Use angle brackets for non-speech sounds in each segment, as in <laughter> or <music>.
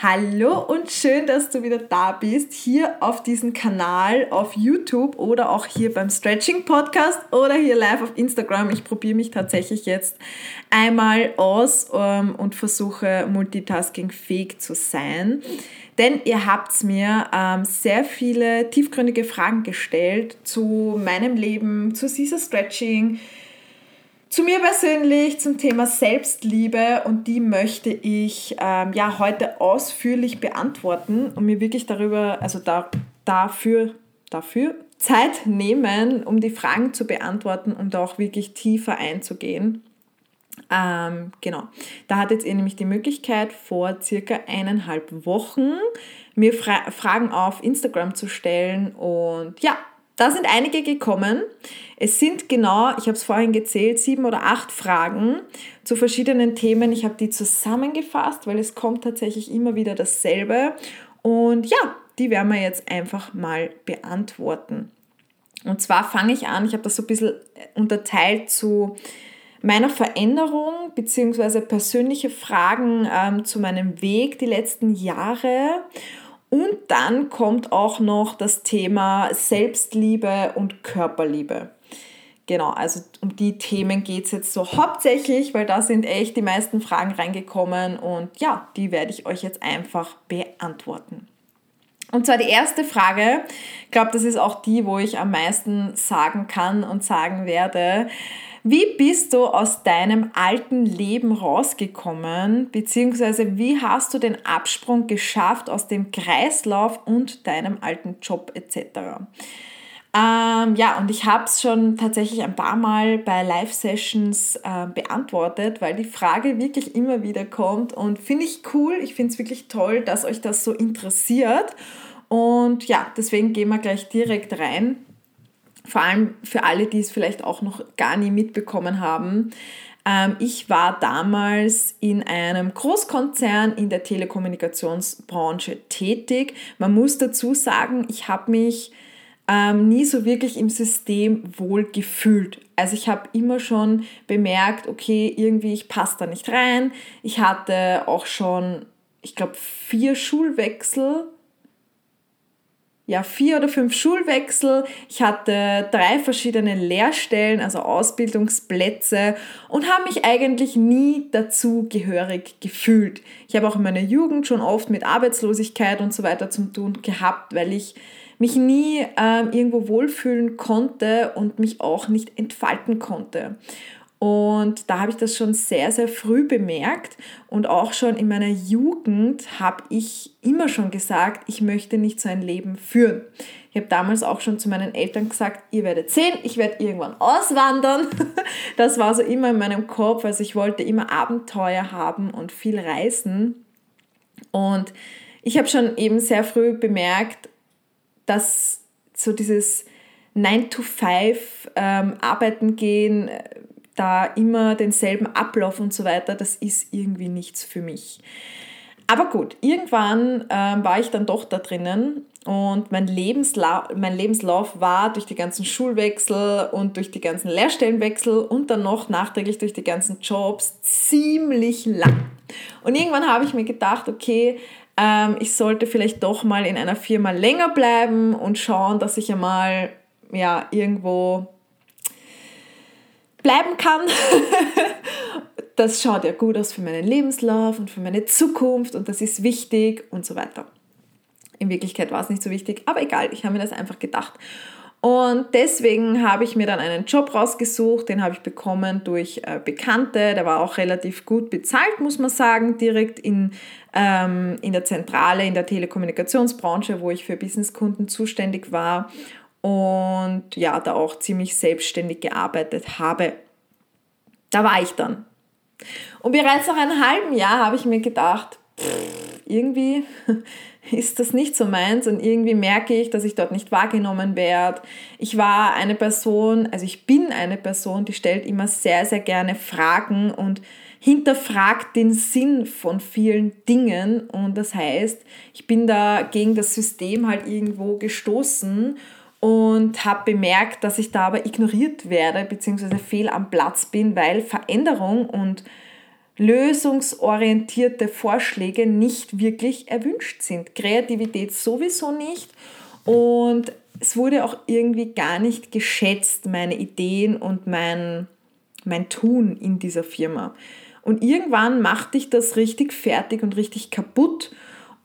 Hallo und schön, dass du wieder da bist, hier auf diesem Kanal auf YouTube oder auch hier beim Stretching Podcast oder hier live auf Instagram. Ich probiere mich tatsächlich jetzt einmal aus ähm, und versuche multitaskingfähig zu sein. Denn ihr habt mir ähm, sehr viele tiefgründige Fragen gestellt zu meinem Leben, zu Caesar Stretching, zu mir persönlich zum Thema Selbstliebe und die möchte ich ähm, ja heute ausführlich beantworten und mir wirklich darüber, also da, dafür, dafür Zeit nehmen, um die Fragen zu beantworten und auch wirklich tiefer einzugehen. Ähm, genau, da hat jetzt ihr nämlich die Möglichkeit, vor circa eineinhalb Wochen mir Fra Fragen auf Instagram zu stellen und ja, da sind einige gekommen. Es sind genau, ich habe es vorhin gezählt, sieben oder acht Fragen zu verschiedenen Themen. Ich habe die zusammengefasst, weil es kommt tatsächlich immer wieder dasselbe. Und ja, die werden wir jetzt einfach mal beantworten. Und zwar fange ich an, ich habe das so ein bisschen unterteilt zu meiner Veränderung bzw. persönliche Fragen ähm, zu meinem Weg die letzten Jahre und dann kommt auch noch das Thema Selbstliebe und Körperliebe. Genau, also um die Themen geht es jetzt so hauptsächlich, weil da sind echt die meisten Fragen reingekommen und ja, die werde ich euch jetzt einfach beantworten. Und zwar die erste Frage, ich glaube, das ist auch die, wo ich am meisten sagen kann und sagen werde. Wie bist du aus deinem alten Leben rausgekommen, beziehungsweise wie hast du den Absprung geschafft aus dem Kreislauf und deinem alten Job etc.? Ähm, ja, und ich habe es schon tatsächlich ein paar Mal bei Live-Sessions äh, beantwortet, weil die Frage wirklich immer wieder kommt und finde ich cool, ich finde es wirklich toll, dass euch das so interessiert. Und ja, deswegen gehen wir gleich direkt rein vor allem für alle, die es vielleicht auch noch gar nie mitbekommen haben. Ähm, ich war damals in einem Großkonzern in der Telekommunikationsbranche tätig. Man muss dazu sagen, ich habe mich ähm, nie so wirklich im System wohl gefühlt. Also ich habe immer schon bemerkt, okay, irgendwie ich passe da nicht rein. Ich hatte auch schon, ich glaube, vier Schulwechsel ja, vier oder fünf Schulwechsel. Ich hatte drei verschiedene Lehrstellen, also Ausbildungsplätze und habe mich eigentlich nie dazu gehörig gefühlt. Ich habe auch in meiner Jugend schon oft mit Arbeitslosigkeit und so weiter zu tun gehabt, weil ich mich nie ähm, irgendwo wohlfühlen konnte und mich auch nicht entfalten konnte. Und da habe ich das schon sehr, sehr früh bemerkt. Und auch schon in meiner Jugend habe ich immer schon gesagt, ich möchte nicht so ein Leben führen. Ich habe damals auch schon zu meinen Eltern gesagt, ihr werdet sehen, ich werde irgendwann auswandern. <laughs> Das war so immer in meinem Kopf. Also ich wollte immer Abenteuer haben und viel reisen. Und ich habe schon eben sehr früh bemerkt, dass so dieses 9 to 5 ähm, arbeiten gehen, da immer denselben Ablauf und so weiter, das ist irgendwie nichts für mich. Aber gut, irgendwann ähm, war ich dann doch da drinnen und mein, Lebensla mein Lebenslauf war durch die ganzen Schulwechsel und durch die ganzen Lehrstellenwechsel und dann noch nachträglich durch die ganzen Jobs ziemlich lang. Und irgendwann habe ich mir gedacht, okay, ähm, ich sollte vielleicht doch mal in einer Firma länger bleiben und schauen, dass ich einmal ja, irgendwo bleiben kann. <laughs> das schaut ja gut aus für meinen Lebenslauf und für meine Zukunft und das ist wichtig und so weiter. In Wirklichkeit war es nicht so wichtig, aber egal, ich habe mir das einfach gedacht. Und deswegen habe ich mir dann einen Job rausgesucht, den habe ich bekommen durch äh, Bekannte, der war auch relativ gut bezahlt, muss man sagen, direkt in, ähm, in der Zentrale, in der Telekommunikationsbranche, wo ich für Businesskunden zuständig war und ja, da auch ziemlich selbstständig gearbeitet habe. Da war ich dann. Und bereits nach einem halben Jahr habe ich mir gedacht, pff, irgendwie <laughs> ist das nicht so meins und irgendwie merke ich, dass ich dort nicht wahrgenommen werde. Ich war eine Person, also ich bin eine Person, die stellt immer sehr, sehr gerne Fragen und hinterfragt den Sinn von vielen Dingen und das heißt, ich bin da gegen das System halt irgendwo gestoßen und habe bemerkt, dass ich da aber ignoriert werde bzw. fehl am Platz bin, weil Veränderung und lösungsorientierte Vorschläge nicht wirklich erwünscht sind. Kreativität sowieso nicht. Und es wurde auch irgendwie gar nicht geschätzt, meine Ideen und mein, mein Tun in dieser Firma. Und irgendwann machte ich das richtig fertig und richtig kaputt.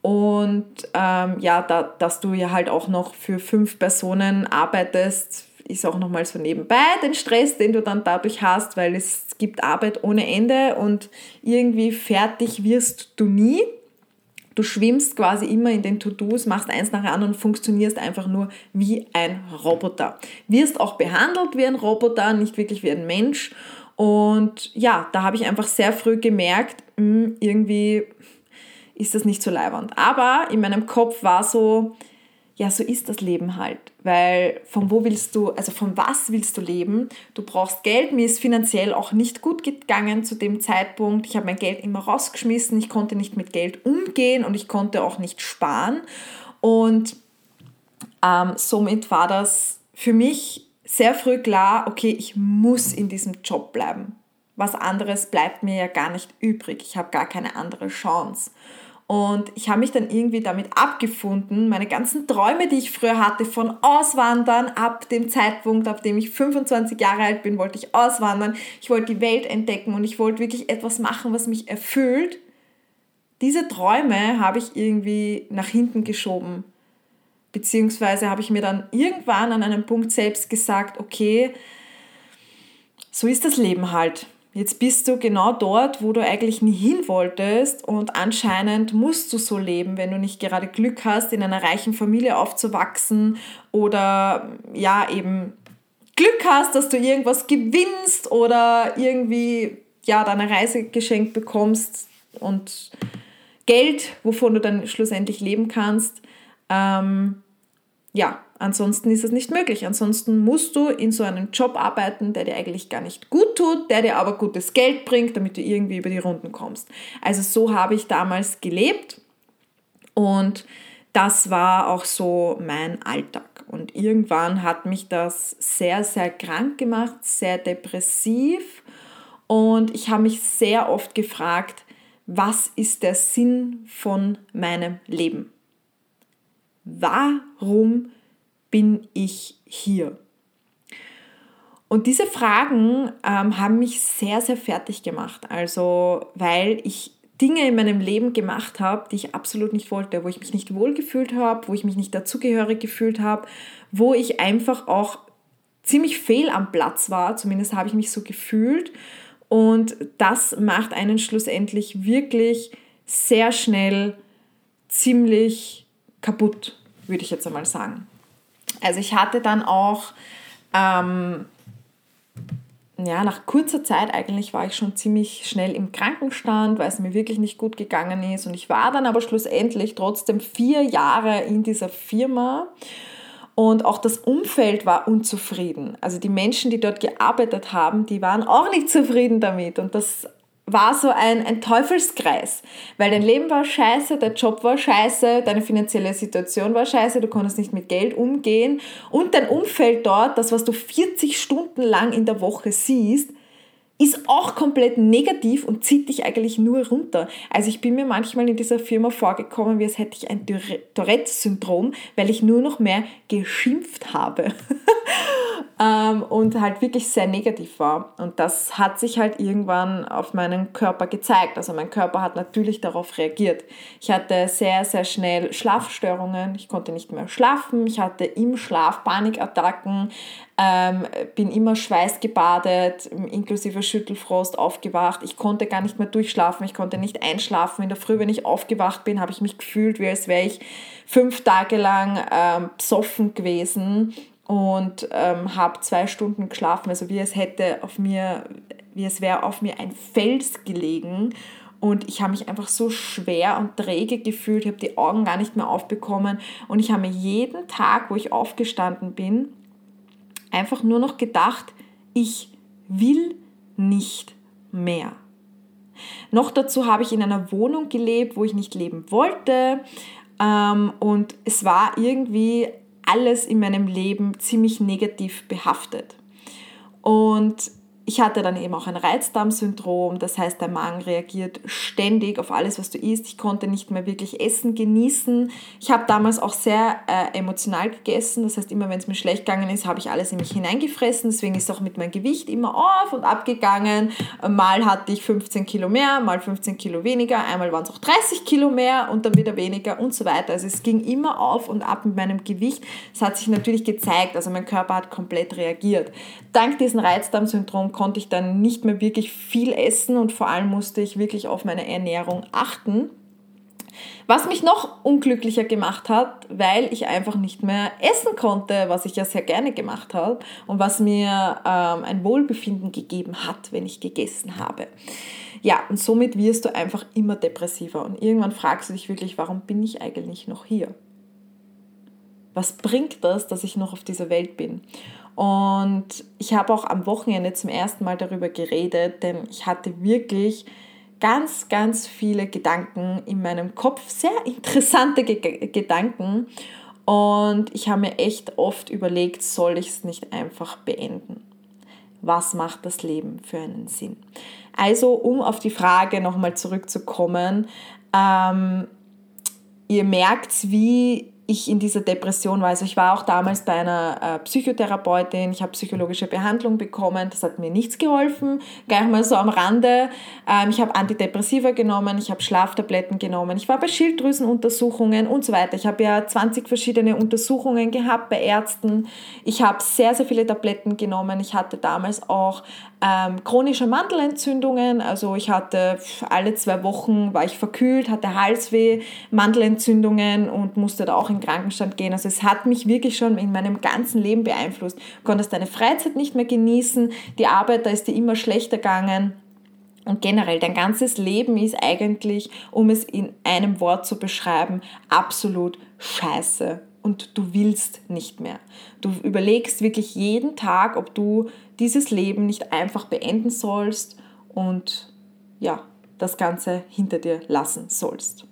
Und ähm, ja, da, dass du ja halt auch noch für fünf Personen arbeitest, ist auch nochmal so nebenbei den Stress, den du dann dadurch hast, weil es gibt Arbeit ohne Ende und irgendwie fertig wirst du nie. Du schwimmst quasi immer in den To-Dos, machst eins nach dem anderen und funktionierst einfach nur wie ein Roboter. Wirst auch behandelt wie ein Roboter, nicht wirklich wie ein Mensch. Und ja, da habe ich einfach sehr früh gemerkt, hm, irgendwie ist das nicht so leibernd. Aber in meinem Kopf war so, ja, so ist das Leben halt. Weil von wo willst du, also von was willst du leben? Du brauchst Geld. Mir ist finanziell auch nicht gut gegangen zu dem Zeitpunkt. Ich habe mein Geld immer rausgeschmissen. Ich konnte nicht mit Geld umgehen und ich konnte auch nicht sparen. Und ähm, somit war das für mich sehr früh klar, okay, ich muss in diesem Job bleiben. Was anderes bleibt mir ja gar nicht übrig. Ich habe gar keine andere Chance. Und ich habe mich dann irgendwie damit abgefunden, meine ganzen Träume, die ich früher hatte, von Auswandern, ab dem Zeitpunkt, ab dem ich 25 Jahre alt bin, wollte ich auswandern. Ich wollte die Welt entdecken und ich wollte wirklich etwas machen, was mich erfüllt. Diese Träume habe ich irgendwie nach hinten geschoben. Beziehungsweise habe ich mir dann irgendwann an einem Punkt selbst gesagt, okay, so ist das Leben halt. Jetzt bist du genau dort, wo du eigentlich nie hin wolltest und anscheinend musst du so leben, wenn du nicht gerade Glück hast, in einer reichen Familie aufzuwachsen oder ja eben Glück hast, dass du irgendwas gewinnst oder irgendwie ja deine Reise geschenkt bekommst und Geld, wovon du dann schlussendlich leben kannst. Ähm, ja, Ansonsten ist es nicht möglich. Ansonsten musst du in so einem Job arbeiten, der dir eigentlich gar nicht gut tut, der dir aber gutes Geld bringt, damit du irgendwie über die Runden kommst. Also so habe ich damals gelebt und das war auch so mein Alltag. Und irgendwann hat mich das sehr, sehr krank gemacht, sehr depressiv. Und ich habe mich sehr oft gefragt, was ist der Sinn von meinem Leben? Warum bin ich hier? Und diese Fragen ähm, haben mich sehr, sehr fertig gemacht. Also, weil ich Dinge in meinem Leben gemacht habe, die ich absolut nicht wollte, wo ich mich nicht wohlgefühlt habe, wo ich mich nicht dazugehörig gefühlt habe, wo ich einfach auch ziemlich fehl am Platz war, zumindest habe ich mich so gefühlt. Und das macht einen schlussendlich wirklich sehr schnell ziemlich kaputt, würde ich jetzt einmal sagen. Also ich hatte dann auch, ähm, ja, nach kurzer Zeit eigentlich war ich schon ziemlich schnell im Krankenstand, weil es mir wirklich nicht gut gegangen ist. Und ich war dann aber schlussendlich trotzdem vier Jahre in dieser Firma. Und auch das Umfeld war unzufrieden. Also die Menschen, die dort gearbeitet haben, die waren auch nicht zufrieden damit. Und das war so ein, ein Teufelskreis, weil dein Leben war scheiße, der Job war scheiße, deine finanzielle Situation war scheiße, du konntest nicht mit Geld umgehen und dein Umfeld dort, das, was du 40 Stunden lang in der Woche siehst, ist auch komplett negativ und zieht dich eigentlich nur runter. Also ich bin mir manchmal in dieser Firma vorgekommen, wie als hätte ich ein Tourette-Syndrom, weil ich nur noch mehr geschimpft habe. <laughs> ähm, und halt wirklich sehr negativ war. Und das hat sich halt irgendwann auf meinen Körper gezeigt. Also mein Körper hat natürlich darauf reagiert. Ich hatte sehr, sehr schnell Schlafstörungen. Ich konnte nicht mehr schlafen. Ich hatte im Schlaf Panikattacken ähm, bin immer schweißgebadet, inklusive Schüttelfrost aufgewacht. Ich konnte gar nicht mehr durchschlafen, ich konnte nicht einschlafen. In der Früh, wenn ich aufgewacht bin, habe ich mich gefühlt, wie als wäre ich fünf Tage lang ähm, besoffen gewesen und ähm, habe zwei Stunden geschlafen. Also wie es hätte auf mir, wie es wäre auf mir ein Fels gelegen. Und ich habe mich einfach so schwer und träge gefühlt, ich habe die Augen gar nicht mehr aufbekommen. Und ich habe mir jeden Tag, wo ich aufgestanden bin, einfach nur noch gedacht, ich will nicht mehr. Noch dazu habe ich in einer Wohnung gelebt, wo ich nicht leben wollte. Ähm, und es war irgendwie alles in meinem Leben ziemlich negativ behaftet. Und ich hatte dann eben auch ein Reizdarmsyndrom, das heißt, der Magen reagiert ständig auf alles, was du isst. Ich konnte nicht mehr wirklich essen, genießen. Ich habe damals auch sehr äh, emotional gegessen, das heißt, immer wenn es mir schlecht gegangen ist, habe ich alles in mich hineingefressen. Deswegen ist auch mit meinem Gewicht immer auf und ab gegangen. Mal hatte ich 15 Kilo mehr, mal 15 Kilo weniger, einmal waren es auch 30 Kilo mehr und dann wieder weniger und so weiter. Also es ging immer auf und ab mit meinem Gewicht. Es hat sich natürlich gezeigt, also mein Körper hat komplett reagiert. Dank diesem Reizdarmsyndrom konnte ich dann nicht mehr wirklich viel essen und vor allem musste ich wirklich auf meine Ernährung achten. Was mich noch unglücklicher gemacht hat, weil ich einfach nicht mehr essen konnte, was ich ja sehr gerne gemacht habe und was mir ähm, ein Wohlbefinden gegeben hat, wenn ich gegessen habe. Ja, und somit wirst du einfach immer depressiver und irgendwann fragst du dich wirklich, warum bin ich eigentlich noch hier? Was bringt das, dass ich noch auf dieser Welt bin? Und ich habe auch am Wochenende zum ersten Mal darüber geredet, denn ich hatte wirklich ganz, ganz viele Gedanken in meinem Kopf, sehr <laughs> interessante Ge Gedanken. Und ich habe mir echt oft überlegt, soll ich es nicht einfach beenden? Was macht das Leben für einen Sinn? Also, um auf die Frage nochmal zurückzukommen, ähm, ihr merkt, wie ich in dieser Depression war. Also ich war auch damals bei einer äh, Psychotherapeutin, ich habe psychologische Behandlung bekommen, das hat mir nichts geholfen, gleich mal so am Rande. Ähm, ich habe Antidepressiva genommen, ich habe Schlaftabletten genommen, ich war bei Schilddrüsenuntersuchungen und so weiter. Ich habe ja 20 verschiedene Untersuchungen gehabt bei Ärzten. Ich habe sehr, sehr viele Tabletten genommen. Ich hatte damals auch ähm, chronische Mandelentzündungen, also ich hatte alle zwei Wochen war ich verkühlt, hatte Halsweh, Mandelentzündungen und musste da auch in Krankenstand gehen. Also es hat mich wirklich schon in meinem ganzen Leben beeinflusst. Konntest deine Freizeit nicht mehr genießen, die Arbeit, da ist dir immer schlechter gegangen. Und generell, dein ganzes Leben ist eigentlich, um es in einem Wort zu beschreiben, absolut scheiße. Und du willst nicht mehr. Du überlegst wirklich jeden Tag, ob du dieses Leben nicht einfach beenden sollst und ja, das Ganze hinter dir lassen sollst.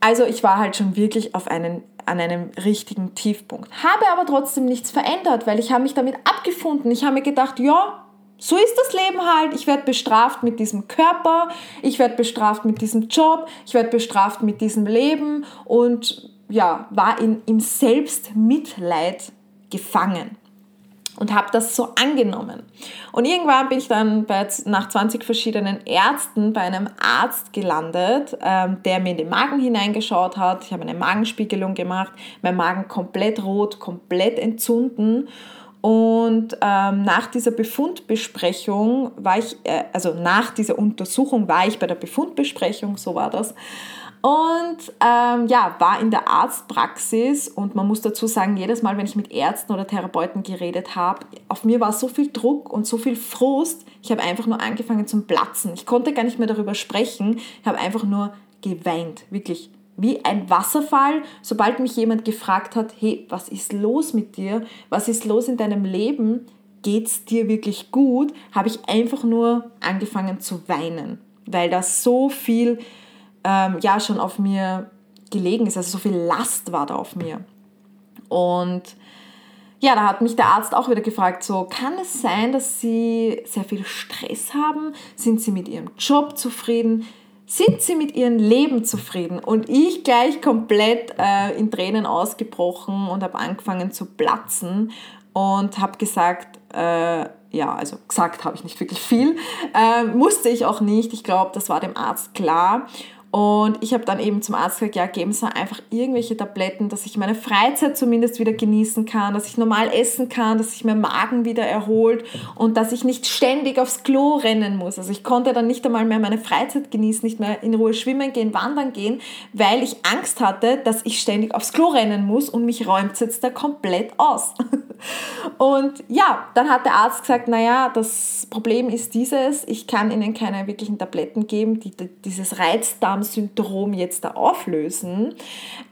Also ich war halt schon wirklich auf einen, an einem richtigen Tiefpunkt. Habe aber trotzdem nichts verändert, weil ich habe mich damit abgefunden. Ich habe mir gedacht, ja, so ist das Leben halt. Ich werde bestraft mit diesem Körper, ich werde bestraft mit diesem Job, ich werde bestraft mit diesem Leben und ja, war in, im Selbstmitleid gefangen und habe das so angenommen. Und irgendwann bin ich dann bei, nach 20 verschiedenen Ärzten bei einem Arzt gelandet, ähm, der mir in den Magen hineingeschaut hat. Ich habe eine Magenspiegelung gemacht, mein Magen komplett rot, komplett entzünden. Und ähm, nach dieser Befundbesprechung war ich, äh, also nach dieser Untersuchung war ich bei der Befundbesprechung, so war das. Und ähm, ja, war in der Arztpraxis und man muss dazu sagen, jedes Mal, wenn ich mit Ärzten oder Therapeuten geredet habe, auf mir war so viel Druck und so viel Frust, ich habe einfach nur angefangen zum Platzen. Ich konnte gar nicht mehr darüber sprechen, ich habe einfach nur geweint, wirklich wie ein Wasserfall, sobald mich jemand gefragt hat, hey, was ist los mit dir? Was ist los in deinem Leben? Geht es dir wirklich gut? Habe ich einfach nur angefangen zu weinen, weil da so viel ähm, ja schon auf mir gelegen ist. Also so viel Last war da auf mir. Und ja, da hat mich der Arzt auch wieder gefragt, so kann es sein, dass Sie sehr viel Stress haben? Sind Sie mit Ihrem Job zufrieden? Sind Sie mit Ihrem Leben zufrieden? Und ich gleich komplett äh, in Tränen ausgebrochen und habe angefangen zu platzen und habe gesagt, äh, ja, also gesagt habe ich nicht wirklich viel, äh, musste ich auch nicht. Ich glaube, das war dem Arzt klar. Und ich habe dann eben zum Arzt gesagt, ja, geben Sie einfach irgendwelche Tabletten, dass ich meine Freizeit zumindest wieder genießen kann, dass ich normal essen kann, dass sich mein Magen wieder erholt und dass ich nicht ständig aufs Klo rennen muss. Also ich konnte dann nicht einmal mehr meine Freizeit genießen, nicht mehr in Ruhe schwimmen gehen, wandern gehen, weil ich Angst hatte, dass ich ständig aufs Klo rennen muss und mich räumt es jetzt da komplett aus. <laughs> Und ja, dann hat der Arzt gesagt, naja, das Problem ist dieses, ich kann Ihnen keine wirklichen Tabletten geben, die dieses Reizdarm Syndrom jetzt da auflösen,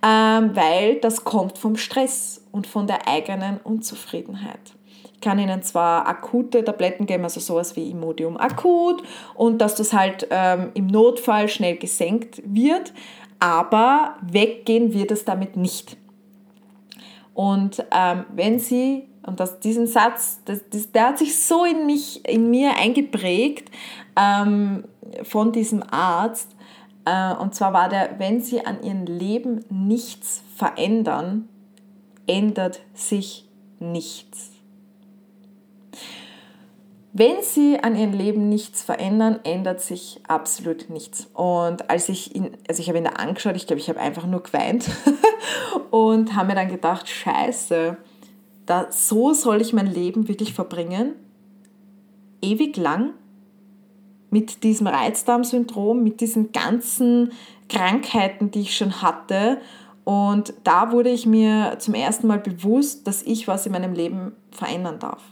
ähm, weil das kommt vom Stress und von der eigenen Unzufriedenheit. Ich kann Ihnen zwar akute Tabletten geben, also sowas wie Imodium akut und dass das halt ähm, im Notfall schnell gesenkt wird, aber weggehen wird es damit nicht. Und ähm, wenn Sie Und das, diesen Satz, das, das, der hat sich so in, mich, in mir eingeprägt ähm, von diesem Arzt. Äh, und zwar war der, wenn Sie an Ihrem Leben nichts verändern, ändert sich nichts. Wenn sie an ihrem Leben nichts verändern, ändert sich absolut nichts. Und als ich ihn, also ich habe ihn da angeschaut, ich glaube, ich habe einfach nur geweint <laughs> und habe mir dann gedacht, scheiße, da, so soll ich mein Leben wirklich verbringen? Ewig lang? Mit diesem Reizdarmsyndrom, mit diesen ganzen Krankheiten, die ich schon hatte. Und da wurde ich mir zum ersten Mal bewusst, dass ich was in meinem Leben verändern darf.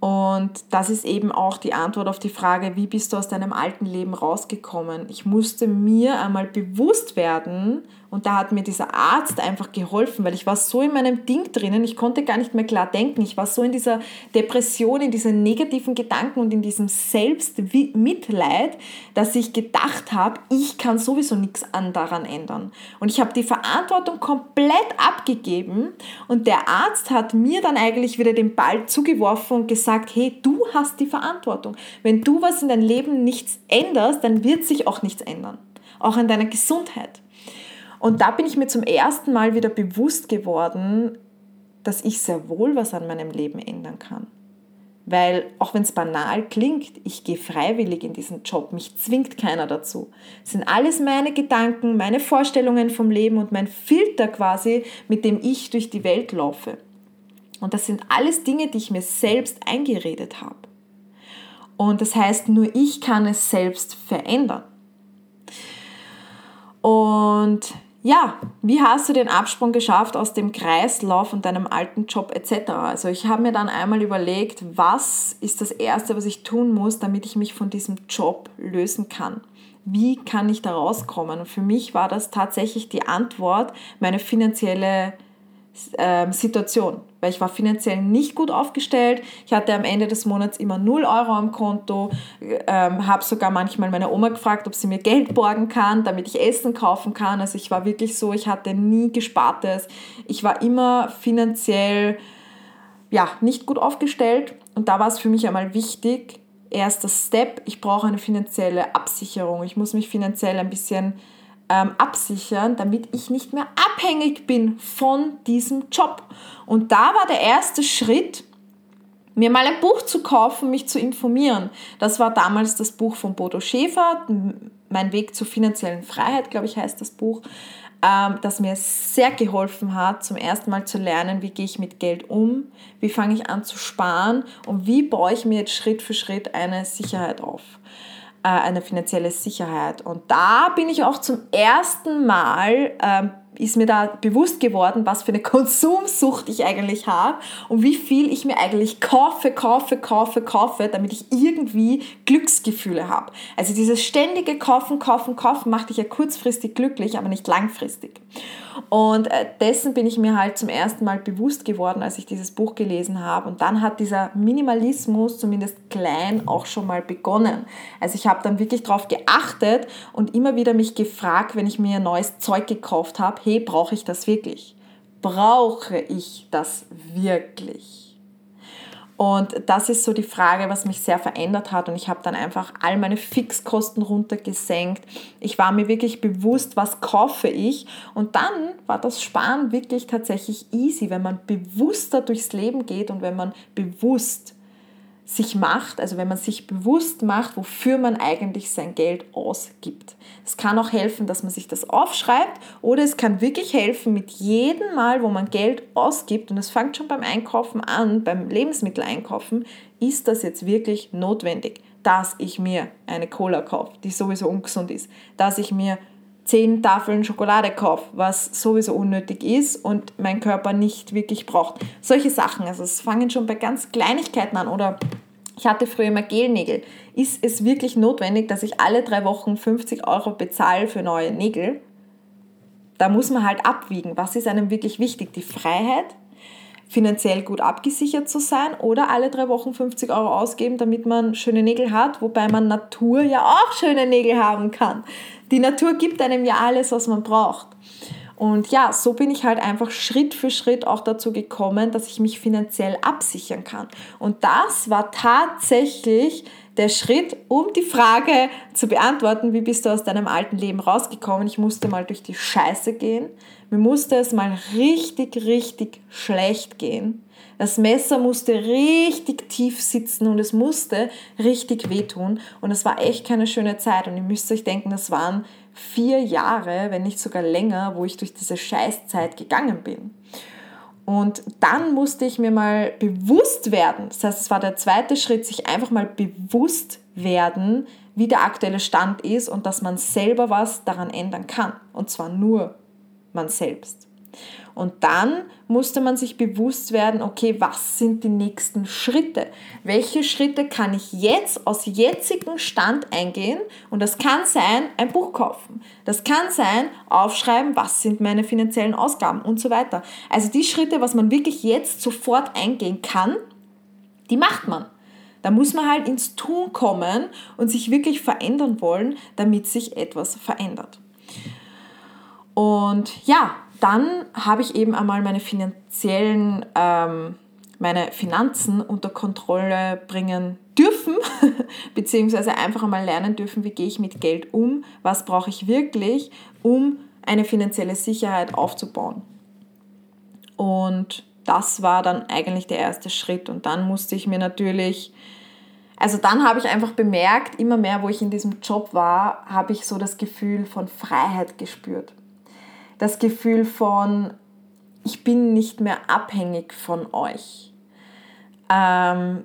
Und das ist eben auch die Antwort auf die Frage, wie bist du aus deinem alten Leben rausgekommen? Ich musste mir einmal bewusst werden, und da hat mir dieser Arzt einfach geholfen, weil ich war so in meinem Ding drinnen, ich konnte gar nicht mehr klar denken. Ich war so in dieser Depression, in diesen negativen Gedanken und in diesem Selbstmitleid, dass ich gedacht habe, ich kann sowieso nichts an daran ändern. Und ich habe die Verantwortung komplett abgegeben und der Arzt hat mir dann eigentlich wieder den Ball zugeworfen und gesagt, hey, du hast die Verantwortung. Wenn du was in deinem Leben nichts änderst, dann wird sich auch nichts ändern. Auch in deiner Gesundheit. Und da bin ich mir zum ersten Mal wieder bewusst geworden, dass ich sehr wohl was an meinem Leben ändern kann. Weil auch wenn es banal klingt, ich gehe freiwillig in diesen Job, mich zwingt keiner dazu. Es sind alles meine Gedanken, meine Vorstellungen vom Leben und mein Filter quasi, mit dem ich durch die Welt laufe. Und das sind alles Dinge, die ich mir selbst eingeredet habe. Und das heißt, nur ich kann es selbst verändern. Und ja, wie hast du den Absprung geschafft aus dem Kreislauf und deinem alten Job etc.? Also ich habe mir dann einmal überlegt, was ist das Erste, was ich tun muss, damit ich mich von diesem Job lösen kann. Wie kann ich da rauskommen? Und für mich war das tatsächlich die Antwort, meine finanzielle ähm, Situation, weil ich war finanziell nicht gut aufgestellt. Ich hatte am Ende des Monats immer 0 Euro am Konto, ähm, habe sogar manchmal meine Oma gefragt, ob sie mir Geld borgen kann, damit ich Essen kaufen kann. Also ich war wirklich so, ich hatte nie Gespartes. Ich war immer finanziell ja, nicht gut aufgestellt und da war es für mich einmal wichtig, erster Step, ich brauche eine finanzielle Absicherung. Ich muss mich finanziell ein bisschen ähm, absichern, damit ich nicht mehr abhängig bin von diesem Job. Und da war der erste Schritt, mir mal ein Buch zu kaufen, mich zu informieren. Das war damals das Buch von Bodo Schäfer, Mein Weg zur finanziellen Freiheit, glaube ich, heißt das Buch, ähm, das mir sehr geholfen hat, zum ersten Mal zu lernen, wie gehe ich mit Geld um, wie fange ich an zu sparen und wie baue ich mir jetzt Schritt für Schritt eine Sicherheit auf. Äh, eine finanzielle Sicherheit. Und da bin ich auch zum ersten Mal ähm, ist mir da bewusst geworden, was für eine <laughs> Konsumsucht ich eigentlich habe und wie viel ich mir eigentlich kaufe, kaufe, kaufe, kaufe, damit ich irgendwie Glücksgefühle habe. Also dieses ständige Kaufen, Kaufen, Kaufen macht dich ja kurzfristig glücklich, aber nicht langfristig. Und äh, dessen bin ich mir halt zum ersten Mal bewusst geworden, als ich dieses Buch gelesen habe. Und dann hat dieser Minimalismus zumindest klein auch schon mal begonnen. Also ich habe dann wirklich darauf geachtet und immer wieder mich gefragt, wenn ich mir neues Zeug gekauft habe, hey, brauche ich das wirklich? Brauche ich das wirklich? Und das ist so die Frage, was mich sehr verändert hat. Und ich habe dann einfach all meine Fixkosten runtergesenkt. Ich war mir wirklich bewusst, was kaufe ich. Und dann war das Sparen wirklich tatsächlich easy, wenn man bewusster durchs Leben geht und wenn man bewusst sich macht, also wenn man sich bewusst macht, wofür man eigentlich sein Geld ausgibt. Es kann auch helfen, dass man sich das aufschreibt oder es kann wirklich helfen, mit jedem Mal, wo man Geld ausgibt, und es fängt schon beim Einkaufen an, beim Lebensmitteleinkaufen, ist das jetzt wirklich notwendig, dass ich mir eine Cola kaufe, die sowieso ungesund ist, dass ich mir zehn Tafeln Schokolade kaufe, was sowieso unnötig ist und mein Körper nicht wirklich braucht. Solche Sachen, also es fangen schon bei ganz Kleinigkeiten an oder ich hatte früher immer Gelnägel. Ist es wirklich notwendig, dass ich alle drei Wochen 50 Euro bezahle für neue Nägel? Da muss man halt abwiegen, was ist einem wirklich wichtig? Die Freiheit, finanziell gut abgesichert zu sein oder alle drei Wochen 50 Euro ausgeben, damit man schöne Nägel hat, wobei man Natur ja auch schöne Nägel haben kann. Die Natur gibt einem ja alles, was man braucht. Und ja, so bin ich halt einfach Schritt für Schritt auch dazu gekommen, dass ich mich finanziell absichern kann. Und das war tatsächlich der Schritt, um die Frage zu beantworten, wie bist du aus deinem alten Leben rausgekommen? Ich musste mal durch die Scheiße gehen. Mir musste es mal richtig, richtig schlecht gehen. Das Messer musste richtig tief sitzen und es musste richtig wehtun. Und es war echt keine schöne Zeit. Und ihr müsst euch denken, das waren vier Jahre, wenn nicht sogar länger, wo ich durch diese Scheißzeit gegangen bin. Und dann musste ich mir mal bewusst werden, das heißt, es war der zweite Schritt, sich einfach mal bewusst werden, wie der aktuelle Stand ist und dass man selber was daran ändern kann. Und zwar nur man selbst. Und dann musste man sich bewusst werden, okay, was sind die nächsten Schritte? Welche Schritte kann ich jetzt aus jetzigem Stand eingehen? Und das kann sein, ein Buch kaufen. Das kann sein, aufschreiben, was sind meine finanziellen Ausgaben und so weiter. Also die Schritte, was man wirklich jetzt sofort eingehen kann, die macht man. Da muss man halt ins Tun kommen und sich wirklich verändern wollen, damit sich etwas verändert. Und ja, dann habe ich eben einmal meine finanziellen, ähm, meine Finanzen unter Kontrolle bringen dürfen, <laughs> beziehungsweise einfach einmal lernen dürfen, wie gehe ich mit Geld um, was brauche ich wirklich, um eine finanzielle Sicherheit aufzubauen. Und das war dann eigentlich der erste Schritt. Und dann musste ich mir natürlich, also dann habe ich einfach bemerkt, immer mehr, wo ich in diesem Job war, habe ich so das Gefühl von Freiheit gespürt das Gefühl von, ich bin nicht mehr abhängig von euch. Ähm,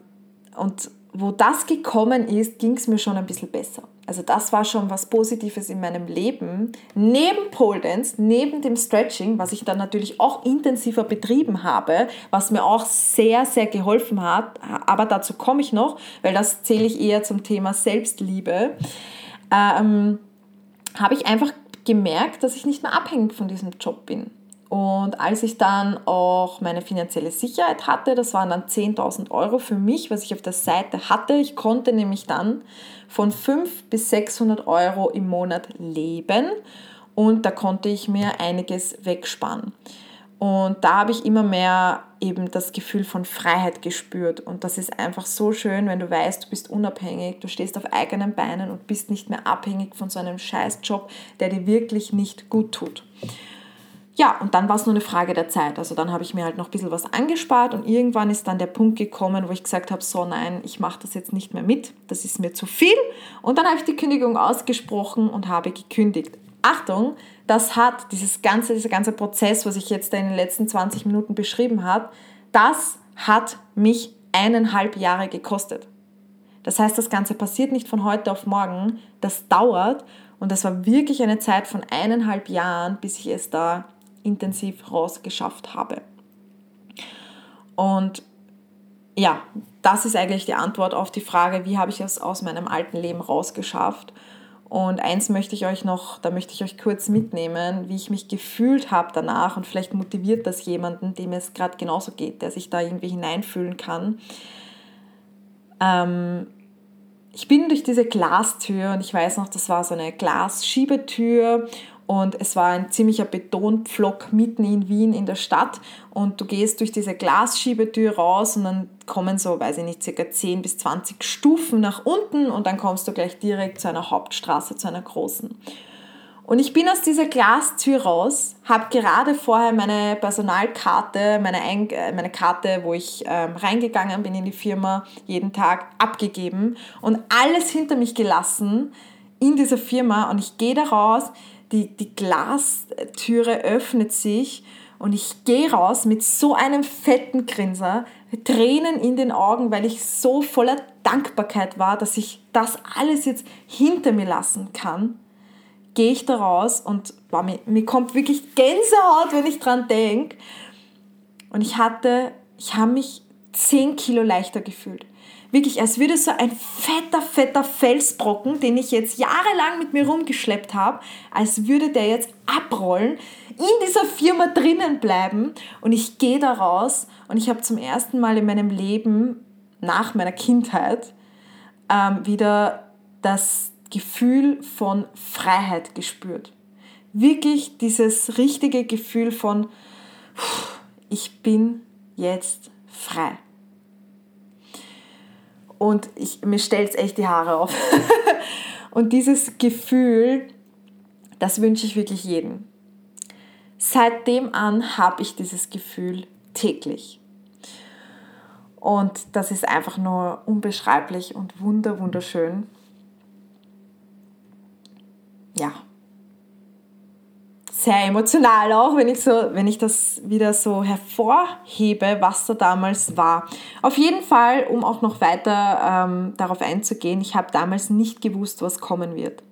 und wo das gekommen ist, ging es mir schon ein bisschen besser. Also das war schon was Positives in meinem Leben. Neben Pole Dance, neben dem Stretching, was ich dann natürlich auch intensiver betrieben habe, was mir auch sehr, sehr geholfen hat. Aber dazu komme ich noch, weil das zähle ich eher zum Thema Selbstliebe. Ähm, habe ich einfach gemerkt, dass ich nicht mehr abhängig von diesem Job bin. Und als ich dann auch meine finanzielle Sicherheit hatte, das waren dann 10.000 Euro für mich, was ich auf der Seite hatte. Ich konnte nämlich dann von 500 bis 600 Euro im Monat leben und da konnte ich mir einiges wegsparen. Und da habe ich immer mehr eben das Gefühl von Freiheit gespürt. Und das ist einfach so schön, wenn du weißt, du bist unabhängig, du stehst auf eigenen Beinen und bist nicht mehr abhängig von so einem Scheißjob, der dir wirklich nicht gut tut. Ja, und dann war es nur eine Frage der Zeit. Also dann habe ich mir halt noch ein bisschen was angespart und irgendwann ist dann der Punkt gekommen, wo ich gesagt habe, so nein, ich mache das jetzt nicht mehr mit, das ist mir zu viel. Und dann habe ich die Kündigung ausgesprochen und habe gekündigt. Achtung, das hat dieses ganze, dieser ganze Prozess, was ich jetzt in den letzten 20 Minuten beschrieben habe, das hat mich eineinhalb Jahre gekostet. Das heißt, das Ganze passiert nicht von heute auf morgen, das dauert und das war wirklich eine Zeit von eineinhalb Jahren, bis ich es da intensiv rausgeschafft habe. Und ja, das ist eigentlich die Antwort auf die Frage, wie habe ich es aus meinem alten Leben rausgeschafft. Und eins möchte ich euch noch, da möchte ich euch kurz mitnehmen, wie ich mich gefühlt habe danach und vielleicht motiviert das jemanden, dem es gerade genauso geht, der sich da irgendwie hineinfühlen kann. Ähm, ich bin durch diese Glastür und ich weiß noch, das war so eine Glasschiebetür und es war ein ziemlicher Betonpflock mitten in Wien in der Stadt und du gehst durch diese Glasschiebetür raus und dann kommen so, weiß ich nicht, circa 10 bis 20 Stufen nach unten und dann kommst du gleich direkt zu einer Hauptstraße, zu einer großen. Und ich bin aus dieser Glastür raus, habe gerade vorher meine Personalkarte, meine, Ein äh, meine Karte, wo ich ähm, reingegangen bin in die Firma, jeden Tag abgegeben und alles hinter mich gelassen in dieser Firma und ich gehe da raus, die, die Glastüre öffnet sich und ich gehe raus mit so einem fetten Grinser, Tränen in den Augen, weil ich so voller Dankbarkeit war, dass ich das alles jetzt hinter mir lassen kann. Gehe ich da raus und boah, mir, mir kommt wirklich Gänsehaut, wenn ich dran denke. Und ich hatte, ich habe mich 10 Kilo leichter gefühlt. Wirklich, als würde so ein fetter, fetter Felsbrocken, den ich jetzt jahrelang mit mir rumgeschleppt habe, als würde der jetzt abrollen, in dieser Firma drinnen bleiben und ich gehe da raus und ich habe zum ersten Mal in meinem Leben nach meiner Kindheit ähm, wieder das Gefühl von Freiheit gespürt. wirklich dieses richtige Gefühl von, ich bin jetzt frei. Und ich, mir stellt es echt die Haare auf. <laughs> und dieses Gefühl, das wünsche ich wirklich jedem. Seitdem an habe ich dieses Gefühl täglich. Und das ist einfach nur unbeschreiblich und wunder, wunderschön. Ja. Sehr emotional auch, wenn ich, so, wenn ich das wieder so hervorhebe, was da damals war. Auf jeden Fall, um auch noch weiter ähm, darauf einzugehen, ich habe damals nicht gewusst, was kommen wird.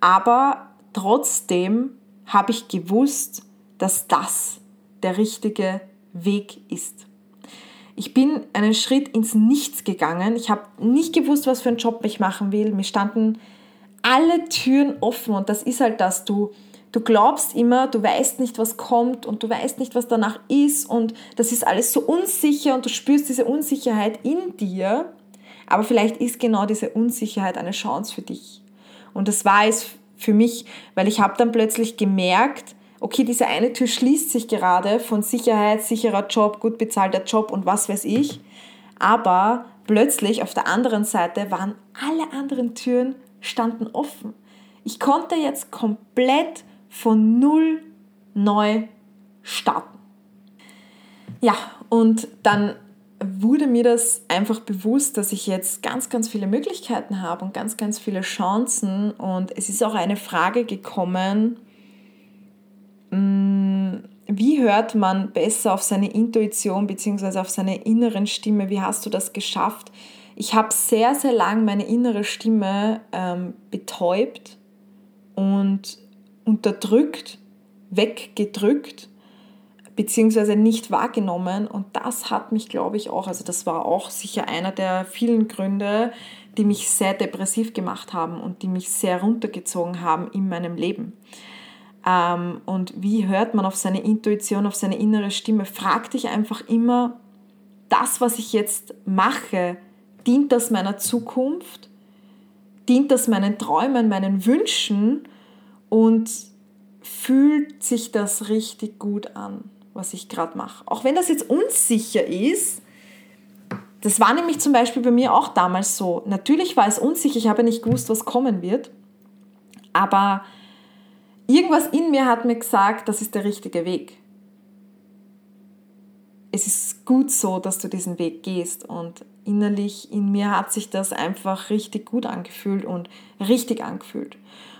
Aber trotzdem habe ich gewusst, dass das der richtige Weg ist. Ich bin einen Schritt ins Nichts gegangen. Ich habe nicht gewusst, was für einen Job ich machen will. Mir standen alle Türen offen und das ist halt das, du, du glaubst immer, du weißt nicht, was kommt und du weißt nicht, was danach ist und das ist alles so unsicher und du spürst diese Unsicherheit in dir, aber vielleicht ist genau diese Unsicherheit eine Chance für dich. Und das war es für mich, weil ich habe dann plötzlich gemerkt, okay, diese eine Tür schließt sich gerade von Sicherheit, sicherer Job, gut bezahlter Job und was weiß ich. Aber plötzlich auf der anderen Seite waren alle anderen Türen standen offen. Ich konnte jetzt komplett von null neu starten. Ja, und dann wurde mir das einfach bewusst, dass ich jetzt ganz, ganz viele Möglichkeiten habe und ganz, ganz viele Chancen. Und es ist auch eine Frage gekommen, Mm, wie hört man besser auf seine Intuition bzw. auf seine inneren Stimme? Wie hast du das geschafft? Ich habe sehr, sehr lang meine innere Stimme ähm, betäubt und unterdrückt, weggedrückt beziehungsweise nicht wahrgenommen und das hat mich, glaube ich, auch, also das war auch sicher einer der vielen Gründe, die mich sehr depressiv gemacht haben und die mich sehr runtergezogen haben in meinem Leben. Ähm, und wie hört man auf seine Intuition, auf seine innere Stimme? Frag dich einfach immer, das, was ich jetzt mache, dient das meiner Zukunft? Dient das meinen Träumen, meinen Wünschen? Und fühlt sich das richtig gut an, was ich gerade mache? Auch wenn das jetzt unsicher ist, das war nämlich zum Beispiel bei mir auch damals so. Natürlich war es unsicher, ich habe nicht gewusst, was kommen wird. Aber irgendwas in mir hat mir gesagt, das ist der richtige Weg. Es ist gut so, dass du diesen Weg gehst und innerlich in mir hat sich das einfach richtig gut angefühlt und richtig angefühlt.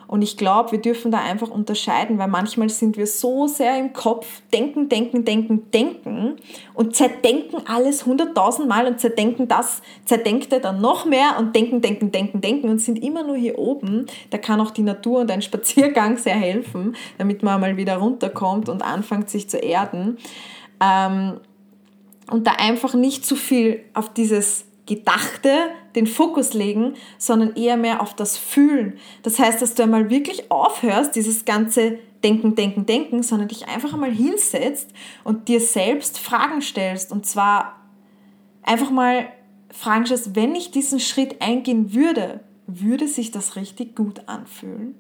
Und ich glaube, wir dürfen da einfach unterscheiden, weil manchmal sind wir so sehr im Kopf, denken, denken, denken, denken und zerdenken alles hunderttausendmal und zerdenken das, zerdenkte dann noch mehr und denken, denken, denken, denken und sind immer nur hier oben. Da kann auch die Natur und ein Spaziergang sehr helfen, damit man mal wieder runterkommt und anfängt sich zu erden. Ähm, und da einfach nicht zu viel auf dieses Gedachte den Fokus legen, sondern eher mehr auf das Fühlen. Das heißt, dass du einmal wirklich aufhörst, dieses ganze Denken, Denken, Denken, sondern dich einfach einmal hinsetzt und dir selbst Fragen stellst. Und zwar einfach mal Fragen stellst, wenn ich diesen Schritt eingehen würde, würde sich das richtig gut anfühlen?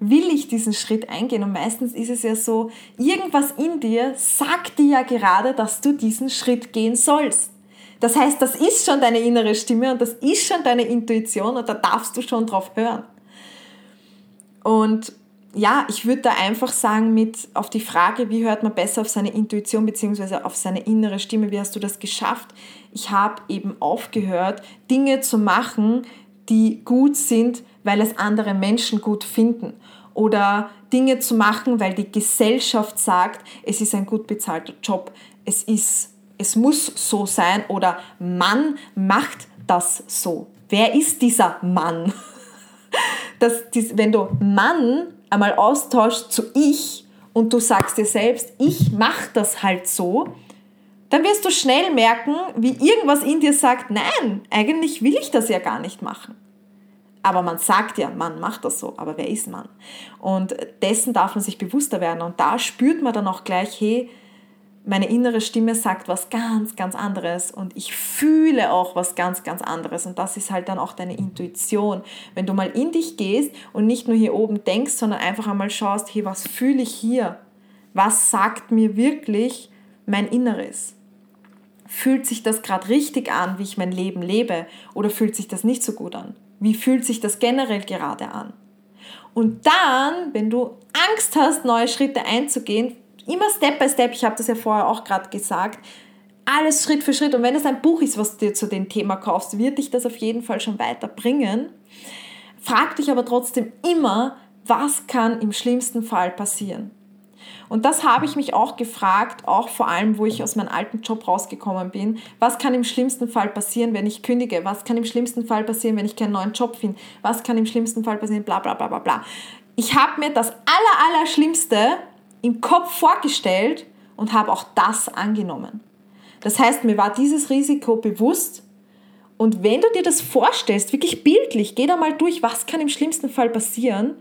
Will ich diesen Schritt eingehen? Und meistens ist es ja so, irgendwas in dir sagt dir ja gerade, dass du diesen Schritt gehen sollst. Das heißt, das ist schon deine innere Stimme und das ist schon deine Intuition und da darfst du schon drauf hören. Und ja, ich würde da einfach sagen, mit auf die Frage, wie hört man besser auf seine Intuition bzw. auf seine innere Stimme, wie hast du das geschafft? Ich habe eben aufgehört, Dinge zu machen, die gut sind, weil es andere Menschen gut finden. Oder Dinge zu machen, weil die Gesellschaft sagt, es ist ein gut bezahlter Job, es ist es muss so sein oder Mann macht das so. Wer ist dieser Mann? <laughs> Das, wenn du Mann einmal austauschst zu ich und du sagst dir selbst, ich mache das halt so, dann wirst du schnell merken, wie irgendwas in dir sagt, nein, eigentlich will ich das ja gar nicht machen. Aber man sagt ja, Mann macht das so, aber wer ist Mann? Und dessen darf man sich bewusster werden. Und da spürt man dann auch gleich, hey, meine innere Stimme sagt was ganz, ganz anderes und ich fühle auch was ganz, ganz anderes. Und das ist halt dann auch deine Intuition. Wenn du mal in dich gehst und nicht nur hier oben denkst, sondern einfach einmal schaust, hey, was fühle ich hier? Was sagt mir wirklich mein Inneres? Fühlt sich das gerade richtig an, wie ich mein Leben lebe? Oder fühlt sich das nicht so gut an? Wie fühlt sich das generell gerade an? Und dann, wenn du Angst hast, neue Schritte einzugehen, immer Step by Step, ich habe das ja vorher auch gerade gesagt, alles Schritt für Schritt. Und wenn es ein Buch ist, was du dir zu dem Thema kaufst, wird dich das auf jeden Fall schon weiterbringen. Frag dich aber trotzdem immer, was kann im schlimmsten Fall passieren? Und das habe ich mich auch gefragt, auch vor allem, wo ich aus meinem alten Job rausgekommen bin. Was kann im schlimmsten Fall passieren, wenn ich kündige? Was kann im schlimmsten Fall passieren, wenn ich keinen neuen Job finde? Was kann im schlimmsten Fall passieren? Bla bla bla bla bla. Ich habe mir das aller, aller im Kopf vorgestellt und habe auch das angenommen. Das heißt, mir war dieses Risiko bewusst und wenn du dir das vorstellst, wirklich bildlich, geh da mal durch, was kann im schlimmsten Fall passieren,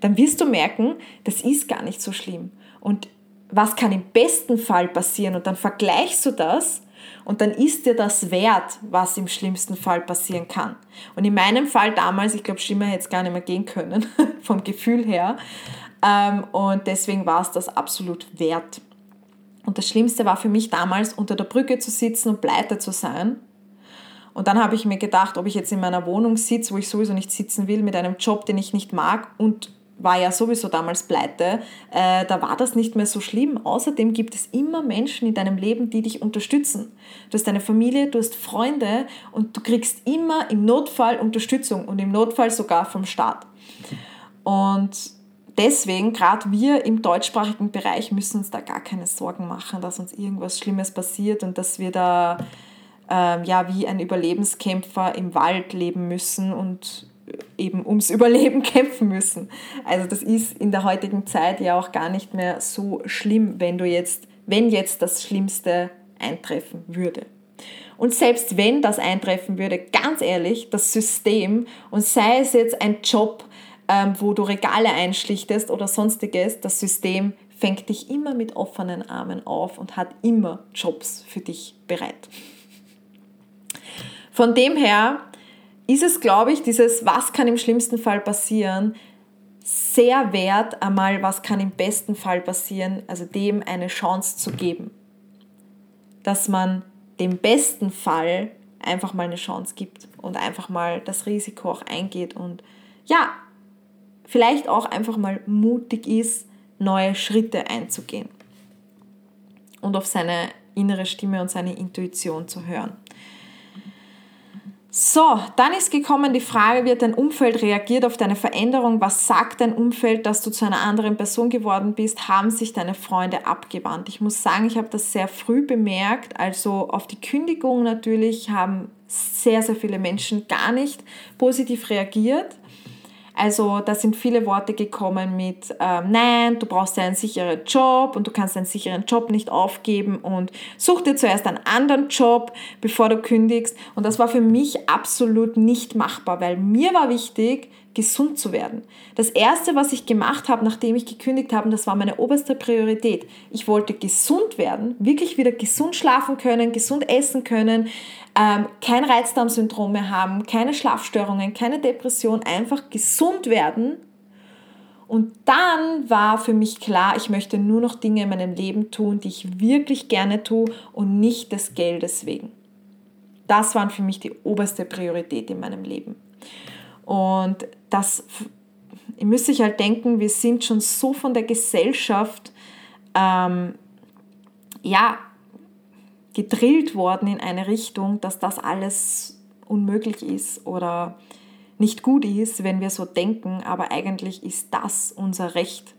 dann wirst du merken, das ist gar nicht so schlimm. Und was kann im besten Fall passieren? Und dann vergleichst du das und dann ist dir das wert, was im schlimmsten Fall passieren kann. Und in meinem Fall damals, ich glaube, schlimmer hätte es gar nicht mehr gehen können, <laughs> vom Gefühl her, ähm, und deswegen war es das absolut wert. Und das Schlimmste war für mich damals, unter der Brücke zu sitzen und pleite zu sein. Und dann habe ich mir gedacht, ob ich jetzt in meiner Wohnung sitze, wo ich sowieso nicht sitzen will, mit einem Job, den ich nicht mag und war ja sowieso damals pleite, äh, da war das nicht mehr so schlimm. Außerdem gibt es immer Menschen in deinem Leben, die dich unterstützen. Du hast deine Familie, du hast Freunde und du kriegst immer im Notfall Unterstützung und im Notfall sogar vom Staat. Und deswegen, gerade wir im deutschsprachigen Bereich, müssen uns da gar keine Sorgen machen, dass uns irgendwas Schlimmes passiert und dass wir da ähm, ja wie ein Überlebenskämpfer im Wald leben müssen und eben ums <laughs> Überleben kämpfen müssen. Also das ist in der heutigen Zeit ja auch gar nicht mehr so schlimm, wenn du jetzt, wenn jetzt das Schlimmste eintreffen würde. Und selbst wenn das eintreffen würde, ganz ehrlich, das System und sei es jetzt ein Job, ähm, wo du Regale einschlichtest oder sonstiges, das System fängt dich immer mit offenen Armen auf und hat immer Jobs für dich bereit. Von dem her ist es, glaube ich, dieses, was kann im schlimmsten Fall passieren, sehr wert, einmal, was kann im besten Fall passieren, also dem eine Chance zu geben. Dass man dem besten Fall einfach mal eine Chance gibt und einfach mal das Risiko auch eingeht und ja, vielleicht auch einfach mal mutig ist, neue Schritte einzugehen und auf seine innere Stimme und seine Intuition zu hören. So, dann ist gekommen die Frage, wird dein Umfeld reagiert auf deine Veränderung? Was sagt dein Umfeld, dass du zu einer anderen Person geworden bist? Haben sich deine Freunde abgewandt? Ich muss sagen, ich habe das sehr früh bemerkt. Also auf die Kündigung natürlich haben sehr, sehr viele Menschen gar nicht positiv reagiert. Also da sind viele Worte gekommen mit, ähm, nein, du brauchst einen sicheren Job und du kannst einen sicheren Job nicht aufgeben und such dir zuerst einen anderen Job, bevor du kündigst. Und das war für mich absolut nicht machbar, weil mir war wichtig, gesund zu werden. Das Erste, was ich gemacht habe, nachdem ich gekündigt habe, das war meine oberste Priorität. Ich wollte gesund werden, wirklich wieder gesund schlafen können, gesund essen können, ähm, kein Reizdarmsyndrom mehr haben, keine Schlafstörungen, keine Depression, einfach gesund werden. Und dann war für mich klar, ich möchte nur noch Dinge in meinem Leben tun, die ich wirklich gerne tue und nicht des Geldes wegen. Das waren für mich die oberste Priorität in meinem Leben. Und das, ihr müsst euch halt denken, wir sind schon so von der Gesellschaft, ähm, ja, gedrillt worden in eine Richtung, dass das alles unmöglich ist oder nicht gut ist, wenn wir so denken, aber eigentlich ist das unser Recht.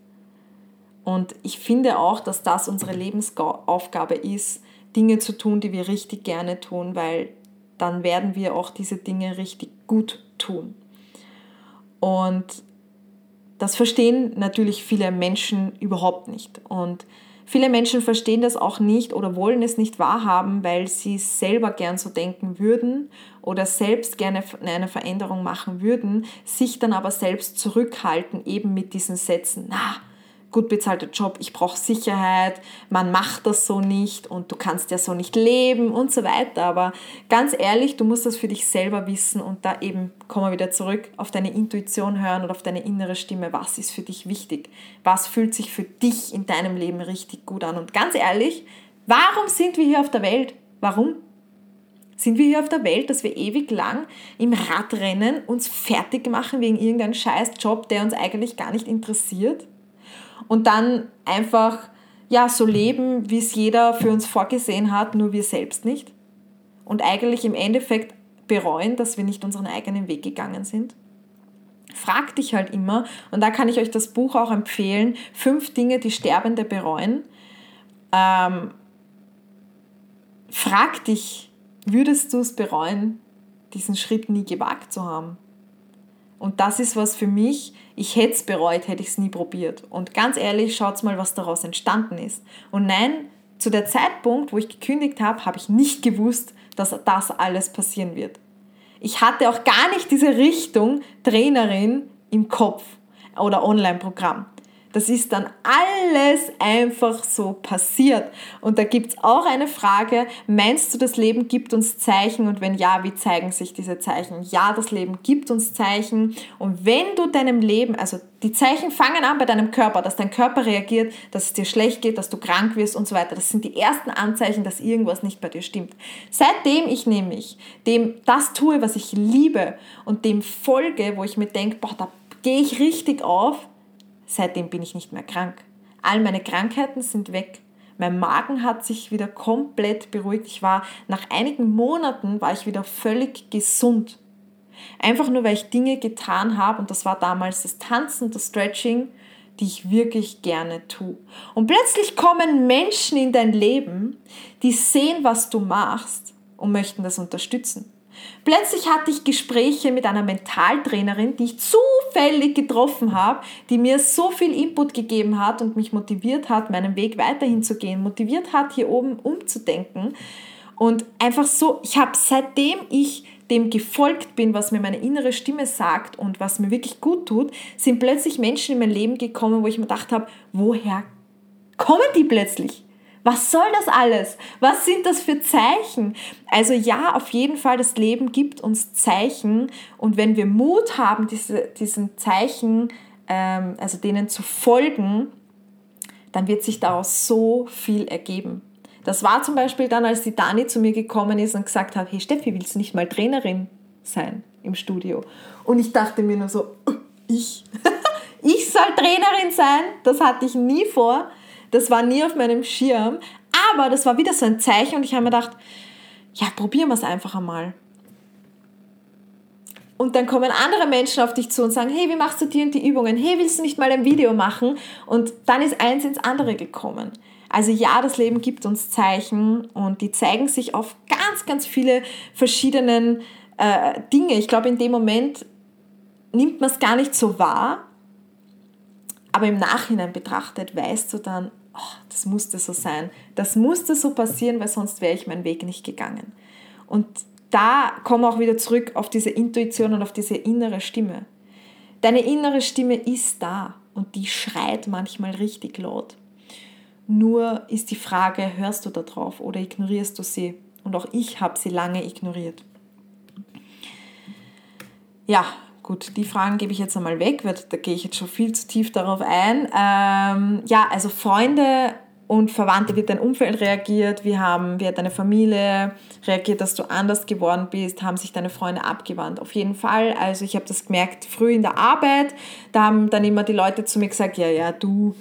Und ich finde auch, dass das unsere Lebensaufgabe ist, Dinge zu tun, die wir richtig gerne tun, weil dann werden wir auch diese Dinge richtig gut tun. Und das verstehen natürlich viele Menschen überhaupt nicht. Und viele Menschen verstehen das auch nicht oder wollen es nicht wahrhaben, weil sie selber gern so denken würden oder selbst gerne eine Veränderung machen würden, sich dann aber selbst zurückhalten, eben mit diesen Sätzen. Na, gut bezahlter Job, ich brauche Sicherheit, man macht das so nicht und du kannst ja so nicht leben und so weiter. Aber ganz ehrlich, du musst das für dich selber wissen und da eben, kommen wir wieder zurück, auf deine Intuition hören und auf deine innere Stimme. Was ist für dich wichtig? Was fühlt sich für dich in deinem Leben richtig gut an? Und ganz ehrlich, warum sind wir hier auf der Welt? Warum? Sind wir hier auf der Welt, dass wir ewig lang im Radrennen uns fertig machen wegen irgendeinem scheiß Job, der uns eigentlich gar nicht interessiert? Und dann einfach ja, so leben, wie es jeder für uns vorgesehen hat, nur wir selbst nicht? Und eigentlich im Endeffekt bereuen, dass wir nicht unseren eigenen Weg gegangen sind? Frag dich halt immer, und da kann ich euch das Buch auch empfehlen, Fünf Dinge, die Sterbende bereuen. Ähm, frag dich, würdest du es bereuen, diesen Schritt nie gewagt zu haben? Und das ist was für mich, ich hätte es bereut, hätte ich es nie probiert. Und ganz ehrlich, schaut mal, was daraus entstanden ist. Und nein, zu der Zeitpunkt, wo ich gekündigt habe, habe ich nicht gewusst, dass das alles passieren wird. Ich hatte auch gar nicht diese Richtung Trainerin im Kopf oder Online-Programm. Das ist dann alles einfach so passiert. Und da gibt es auch eine Frage, meinst du, das Leben gibt uns Zeichen? Und wenn ja, wie zeigen sich diese Zeichen? Ja, das Leben gibt uns Zeichen. Und wenn du deinem Leben, also die Zeichen fangen an bei deinem Körper, dass dein Körper reagiert, dass es dir schlecht geht, dass du krank wirst und so weiter. Das sind die ersten Anzeichen, dass irgendwas nicht bei dir stimmt. Seitdem ich nämlich dem das tue, was ich liebe und dem folge, wo ich mir denke, boah, da gehe ich richtig auf, Seitdem bin ich nicht mehr krank. All meine Krankheiten sind weg. Mein Magen hat sich wieder komplett beruhigt. Ich war nach einigen Monaten war ich wieder völlig gesund. Einfach nur weil ich Dinge getan habe und das war damals das Tanzen, das Stretching, die ich wirklich gerne tue. Und plötzlich kommen Menschen in dein Leben, die sehen, was du machst und möchten das unterstützen. Plötzlich hatte ich Gespräche mit einer Mentaltrainerin, die ich zufällig getroffen habe, die mir so viel Input gegeben hat und mich motiviert hat, meinen Weg weiterhin zu gehen, motiviert hat, hier oben umzudenken. Und einfach so, ich habe seitdem ich dem gefolgt bin, was mir meine innere Stimme sagt und was mir wirklich gut tut, sind plötzlich Menschen in mein Leben gekommen, wo ich mir gedacht habe, woher kommen die plötzlich? Was soll das alles? Was sind das für Zeichen? Also ja, auf jeden Fall, das Leben gibt uns Zeichen und wenn wir Mut haben, diese, diesen Zeichen, ähm, also denen zu folgen, dann wird sich daraus so viel ergeben. Das war zum Beispiel dann, als die Dani zu mir gekommen ist und gesagt hat, hey Steffi, willst du nicht mal Trainerin sein im Studio? Und ich dachte mir nur so, ich, <laughs> ich soll Trainerin sein? Das hatte ich nie vor. Das war nie auf meinem Schirm. Aber das war wieder so ein Zeichen und ich habe mir gedacht, ja, probieren wir es einfach einmal. Und dann kommen andere Menschen auf dich zu und sagen, hey, wie machst du die und die Übungen? Hey, willst du nicht mal ein Video machen? Und dann ist eins ins andere gekommen. Also ja, das Leben gibt uns Zeichen und die zeigen sich auf ganz, ganz viele verschiedenen äh, Dinge. Ich glaube, in dem Moment nimmt man es gar nicht so wahr, aber im Nachhinein betrachtet weißt du dann, oh, das musste so sein. Das musste so passieren, weil sonst wäre ich meinen Weg nicht gegangen. Und da komme auch wieder zurück auf diese Intuition und auf diese innere Stimme. Deine innere Stimme ist da und die schreit manchmal richtig laut. Nur ist die Frage, hörst du da drauf oder ignorierst du sie? Und auch ich habe sie lange ignoriert. Ja, Gut, die Fragen gebe ich jetzt einmal weg, weil da gehe ich jetzt schon viel zu tief darauf ein. Ähm, ja, also Freunde und Verwandte, wird dein Umfeld reagiert, wie, haben, wie hat deine Familie reagiert, dass du anders geworden bist, haben sich deine Freunde abgewandt. Auf jeden Fall, also ich habe das gemerkt früh in der Arbeit, da haben dann immer die Leute zu mir gesagt, ja, ja, du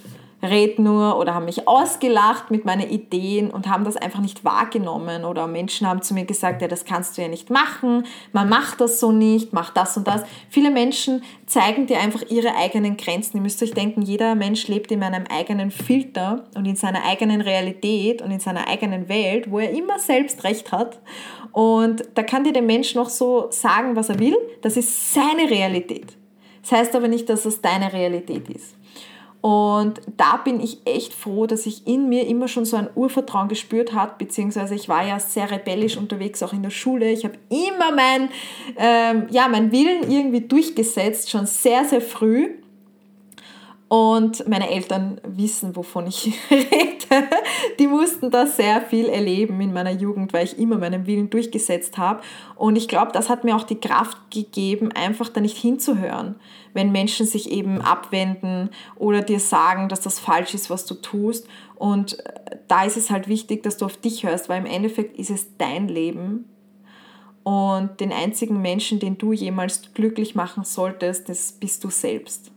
red nur oder haben mich ausgelacht mit meinen Ideen und haben das einfach nicht wahrgenommen oder Menschen haben zu mir gesagt, ja, das kannst du ja nicht machen, man macht das so nicht, mach das und das. Viele Menschen zeigen dir einfach ihre eigenen Grenzen. Ihr müsst euch denken, jeder Mensch lebt in einem eigenen Filter und in seiner eigenen Realität und in seiner eigenen Welt, wo er immer selbst recht hat. Und da kann dir der Mensch noch so sagen, was er will. Das ist seine Realität. Das heißt aber nicht, dass es deine Realität ist. Und da bin ich echt froh, dass ich in mir immer schon so ein Urvertrauen gespürt habe, beziehungsweise ich war ja sehr rebellisch unterwegs, auch in der Schule. Ich habe immer mein, ähm, ja, mein Willen irgendwie durchgesetzt, schon sehr, sehr früh. Und meine Eltern wissen, wovon ich <laughs> rede. Die mussten da sehr viel erleben in meiner Jugend, weil ich immer meinen Willen durchgesetzt habe. Und ich glaube, das hat mir auch die Kraft gegeben, einfach da nicht hinzuhören, wenn Menschen sich eben abwenden oder dir sagen, dass das falsch ist, was du tust. Und äh, da ist es halt wichtig, dass du auf dich hörst, weil im Endeffekt ist es dein Leben. Und den einzigen Menschen, den du jemals glücklich machen solltest, das bist du selbst.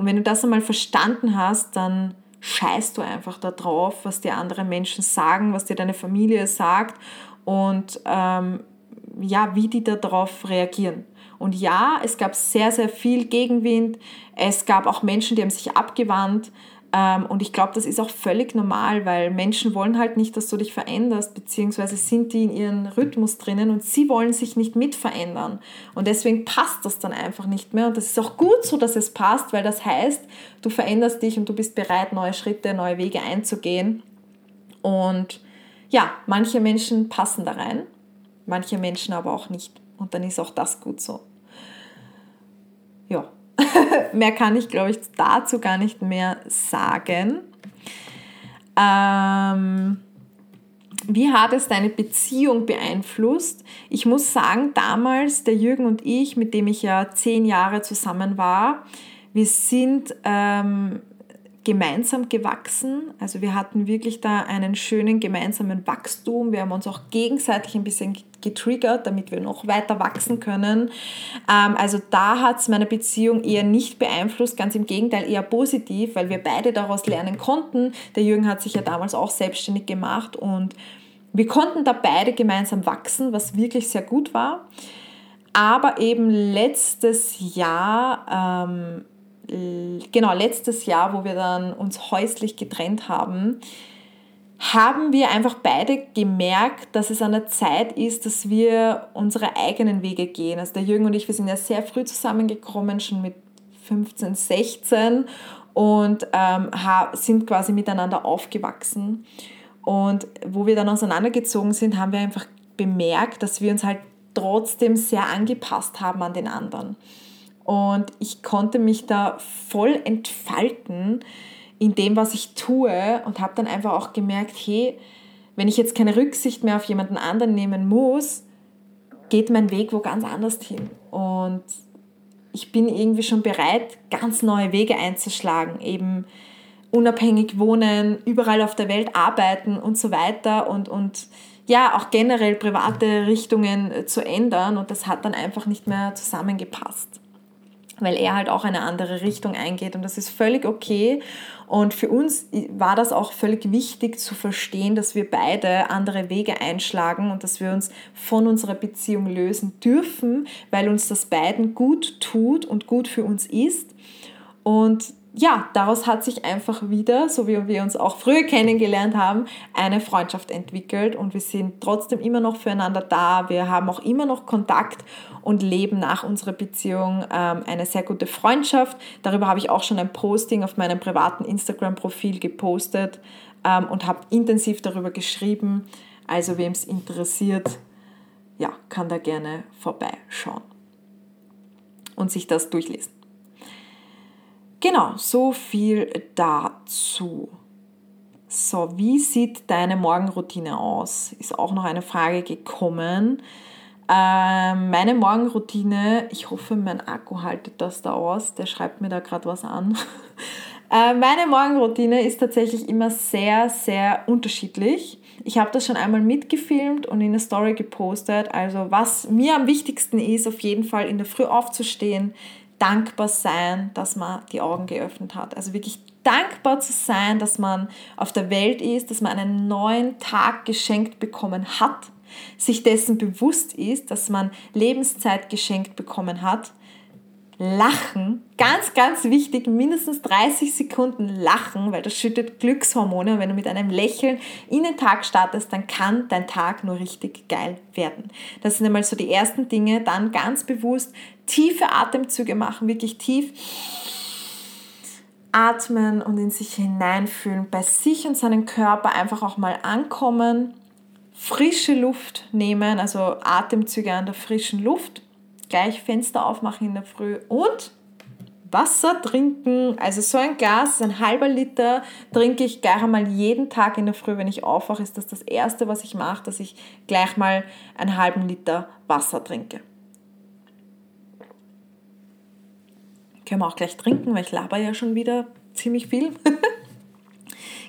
Und wenn du das einmal verstanden hast, dann scheißt du einfach darauf, was dir andere Menschen sagen, was dir deine Familie sagt und ähm, ja, wie die darauf reagieren. Und ja, es gab sehr, sehr viel Gegenwind. Es gab auch Menschen, die haben sich abgewandt. Ähm, und ich glaube, das ist auch völlig normal, weil Menschen wollen halt nicht, dass du dich veränderst, beziehungsweise sind die in ihren Rhythmus drinnen und sie wollen sich nicht mit verändern. Und deswegen passt das dann einfach nicht mehr. Und das ist auch gut so, dass es passt, weil das heißt, du veränderst dich und du bist bereit, neue Schritte, neue Wege einzugehen. Und ja, manche Menschen passen da rein, manche Menschen aber auch nicht. Und dann ist auch das gut so. Ja, <laughs> mehr kann ich, glaube ich, dazu gar nicht mehr sagen. Ähm, wie hat es deine Beziehung beeinflusst? Ich muss sagen, damals, der Jürgen und ich, mit dem ich ja zehn Jahre zusammen war, wir sind ähm, gemeinsam gewachsen. Also wir hatten wirklich da einen schönen gemeinsamen Wachstum. Wir haben uns auch gegenseitig ein bisschen getriggert, damit wir noch weiter wachsen können. Ähm, also da hat es meine Beziehung eher nicht beeinflusst, ganz im Gegenteil, eher positiv, weil wir beide daraus lernen konnten. Der Jürgen hat sich ja damals auch selbstständig gemacht und wir konnten da beide gemeinsam wachsen, was wirklich sehr gut war. Aber eben letztes Jahr ähm, genau letztes Jahr, wo wir dann uns häuslich getrennt haben, haben wir einfach beide gemerkt, dass es an der Zeit ist, dass wir unsere eigenen Wege gehen. Also der Jürgen und ich, wir sind ja sehr früh zusammengekommen, schon mit 15, 16 und ähm, sind quasi miteinander aufgewachsen. Und wo wir dann auseinandergezogen sind, haben wir einfach bemerkt, dass wir uns halt trotzdem sehr angepasst haben an den anderen. Und ich konnte mich da voll entfalten in dem, was ich tue und habe dann einfach auch gemerkt, hey, wenn ich jetzt keine Rücksicht mehr auf jemanden anderen nehmen muss, geht mein Weg wo ganz anders hin. Und ich bin irgendwie schon bereit, ganz neue Wege einzuschlagen, eben unabhängig wohnen, überall auf der Welt arbeiten und so weiter und, und ja, auch generell private Richtungen zu ändern. Und das hat dann einfach nicht mehr zusammengepasst weil er halt auch eine andere Richtung eingeht und das ist völlig okay. Und für uns war das auch völlig wichtig zu verstehen, dass wir beide andere Wege einschlagen und dass wir uns von unserer Beziehung lösen dürfen, weil uns das beiden gut tut und gut für uns ist. Und ja, daraus hat sich einfach wieder, so wie wir uns auch früher kennengelernt haben, eine Freundschaft entwickelt und wir sind trotzdem immer noch füreinander da. Wir haben auch immer noch Kontakt und leben nach unserer Beziehung ähm, eine sehr gute Freundschaft. Darüber habe ich auch schon ein Posting auf meinem privaten Instagram-Profil gepostet ähm, und habe intensiv darüber geschrieben. Also wem es interessiert, ja, kann da gerne vorbeischauen und sich das durchlesen. Genau, so viel dazu. So, wie sieht deine Morgenroutine aus? Ist auch noch eine Frage gekommen. Ähm, meine Morgenroutine, ich hoffe, mein Akku haltet das da aus. Der schreibt mir da gerade was an. <laughs> äh, meine Morgenroutine ist tatsächlich immer sehr, sehr unterschiedlich. Ich habe das schon einmal mitgefilmt und in eine Story gepostet. Also was mir am wichtigsten ist, auf jeden Fall in der Früh aufzustehen, dankbar sein, dass man die Augen geöffnet hat. Also wirklich dankbar zu sein, dass man auf der Welt ist, dass man einen neuen Tag geschenkt bekommen hat, sich dessen bewusst ist, dass man Lebenszeit geschenkt bekommen hat Lachen, ganz, ganz wichtig, mindestens 30 Sekunden lachen, weil das schüttet Glückshormone und wenn du mit einem Lächeln in den Tag startest, dann kann dein Tag nur richtig geil werden. Das sind einmal so die ersten Dinge. Dann ganz bewusst tiefe Atemzüge machen, wirklich tief atmen und in sich hineinfühlen, bei sich und seinem Körper einfach auch mal ankommen, frische Luft nehmen, also Atemzüge an der frischen Luft gleich Fenster aufmachen in der Früh und Wasser trinken. Also so ein Glas, ein halber Liter, trinke ich gleich einmal jeden Tag in der Früh, wenn ich aufwache, ist das das Erste, was ich mache, dass ich gleich mal einen halben Liter Wasser trinke. Können wir auch gleich trinken, weil ich laber ja schon wieder ziemlich viel. <laughs>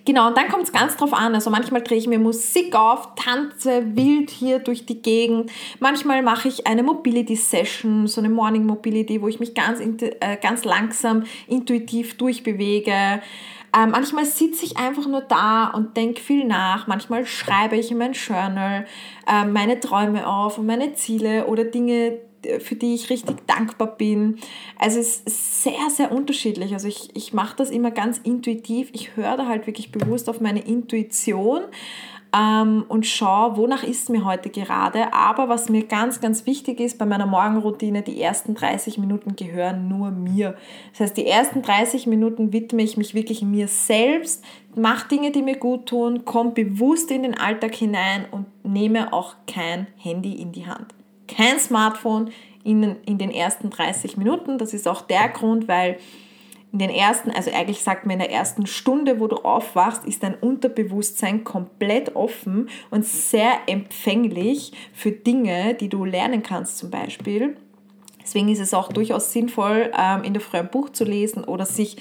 Genau, und dann kommt es ganz drauf an. Also manchmal drehe ich mir Musik auf, tanze wild hier durch die Gegend. Manchmal mache ich eine Mobility Session, so eine Morning Mobility, wo ich mich ganz, äh, ganz langsam intuitiv durchbewege. Äh, manchmal sitze ich einfach nur da und denke viel nach. Manchmal schreibe ich in mein Journal äh, meine Träume auf und meine Ziele oder Dinge, für die ich richtig dankbar bin. Also es ist sehr, sehr unterschiedlich. Also ich, ich mache das immer ganz intuitiv. Ich höre da halt wirklich bewusst auf meine Intuition ähm, und schaue, wonach ist mir heute gerade. Aber was mir ganz, ganz wichtig ist bei meiner Morgenroutine, die ersten 30 Minuten gehören nur mir. Das heißt, die ersten 30 Minuten widme ich mich wirklich mir selbst, mache Dinge, die mir gut tun, komme bewusst in den Alltag hinein und nehme auch kein Handy in die Hand kein Smartphone in, in den ersten 30 Minuten. Das ist auch der Grund, weil in den ersten, also eigentlich sagt man in der ersten Stunde, wo du aufwachst, ist dein Unterbewusstsein komplett offen und sehr empfänglich für Dinge, die du lernen kannst zum Beispiel. Deswegen ist es auch durchaus sinnvoll, ähm, in der Früh ein Buch zu lesen oder sich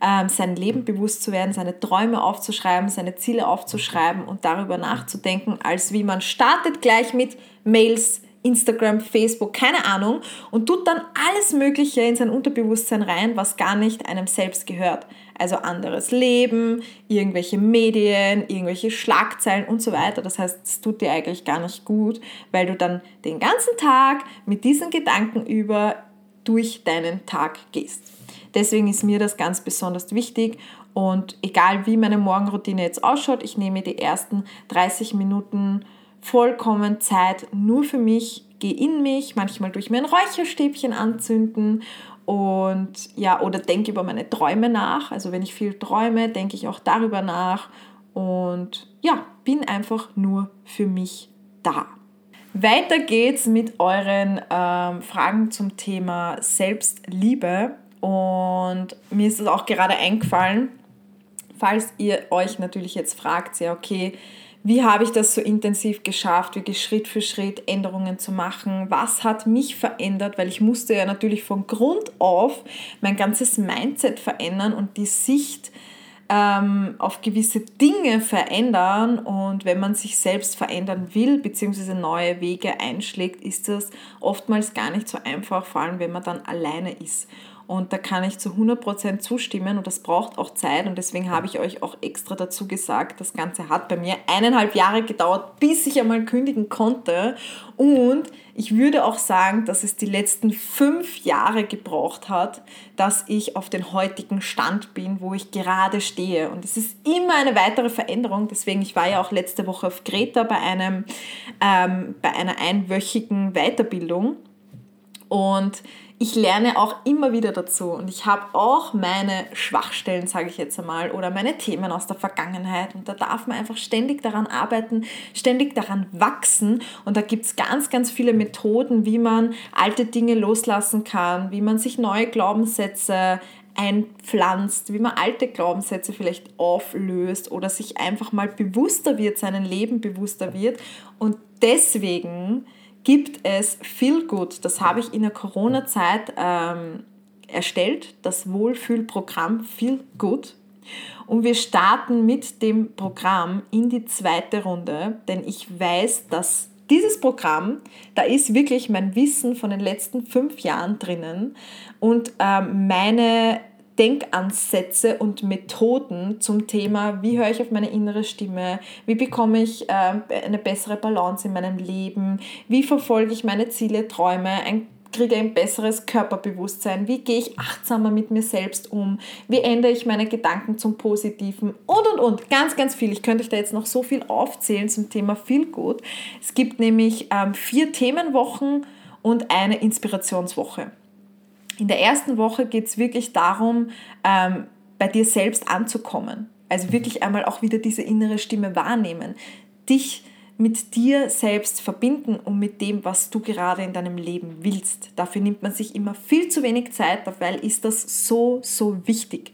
ähm, sein Leben bewusst zu werden, seine Träume aufzuschreiben, seine Ziele aufzuschreiben und darüber nachzudenken, als wie man startet gleich mit Mails, Instagram, Facebook, keine Ahnung, und tut dann alles Mögliche in sein Unterbewusstsein rein, was gar nicht einem selbst gehört. Also anderes Leben, irgendwelche Medien, irgendwelche Schlagzeilen und so weiter. Das heißt, es tut dir eigentlich gar nicht gut, weil du dann den ganzen Tag mit diesen Gedanken über durch deinen Tag gehst. Deswegen ist mir das ganz besonders wichtig und egal wie meine Morgenroutine jetzt ausschaut, ich nehme die ersten 30 Minuten vollkommen Zeit nur für mich, gehe in mich, manchmal durch mein Räucherstäbchen anzünden und ja, oder denke über meine Träume nach. Also wenn ich viel träume, denke ich auch darüber nach und ja, bin einfach nur für mich da. Weiter geht's mit euren ähm, Fragen zum Thema Selbstliebe und mir ist es auch gerade eingefallen, falls ihr euch natürlich jetzt fragt, ja okay, wie habe ich das so intensiv geschafft, wirklich Schritt für Schritt Änderungen zu machen? Was hat mich verändert? Weil ich musste ja natürlich von Grund auf mein ganzes Mindset verändern und die Sicht ähm, auf gewisse Dinge verändern. Und wenn man sich selbst verändern will, beziehungsweise neue Wege einschlägt, ist das oftmals gar nicht so einfach, vor allem wenn man dann alleine ist. Und da kann ich zu 100% zustimmen und das braucht auch Zeit und deswegen habe ich euch auch extra dazu gesagt, das Ganze hat bei mir eineinhalb Jahre gedauert, bis ich einmal kündigen konnte und ich würde auch sagen, dass es die letzten fünf Jahre gebraucht hat, dass ich auf den heutigen Stand bin, wo ich gerade stehe. Und es ist immer eine weitere Veränderung. Deswegen, ich war ja auch letzte Woche auf Kreta bei, einem, ähm, bei einer einwöchigen Weiterbildung. Und ich lerne auch immer wieder dazu und ich habe auch meine Schwachstellen, sage ich jetzt einmal, oder meine Themen aus der Vergangenheit. Und da darf man einfach ständig daran arbeiten, ständig daran wachsen. Und da gibt es ganz, ganz viele Methoden, wie man alte Dinge loslassen kann, wie man sich neue Glaubenssätze einpflanzt, wie man alte Glaubenssätze vielleicht auflöst oder sich einfach mal bewusster wird, seinem Leben bewusster wird. Und deswegen gibt es Feel Good. Das habe ich in der Corona-Zeit ähm, erstellt, das Wohlfühlprogramm Feel Good. Und wir starten mit dem Programm in die zweite Runde, denn ich weiß, dass dieses Programm, da ist wirklich mein Wissen von den letzten fünf Jahren drinnen und ähm, meine Denkansätze und Methoden zum Thema, wie höre ich auf meine innere Stimme, wie bekomme ich äh, eine bessere Balance in meinem Leben, wie verfolge ich meine Ziele, Träume, ein kriege ein besseres Körperbewusstsein, wie gehe ich achtsamer mit mir selbst um, wie ändere ich meine Gedanken zum Positiven und und und. Ganz, ganz viel. Ich könnte euch da jetzt noch so viel aufzählen zum Thema Feel Good. Es gibt nämlich ähm, vier Themenwochen und eine Inspirationswoche. In der ersten Woche geht es wirklich darum, ähm, bei dir selbst anzukommen. Also wirklich einmal auch wieder diese innere Stimme wahrnehmen. Dich mit dir selbst verbinden und mit dem, was du gerade in deinem Leben willst. Dafür nimmt man sich immer viel zu wenig Zeit, dabei ist das so, so wichtig.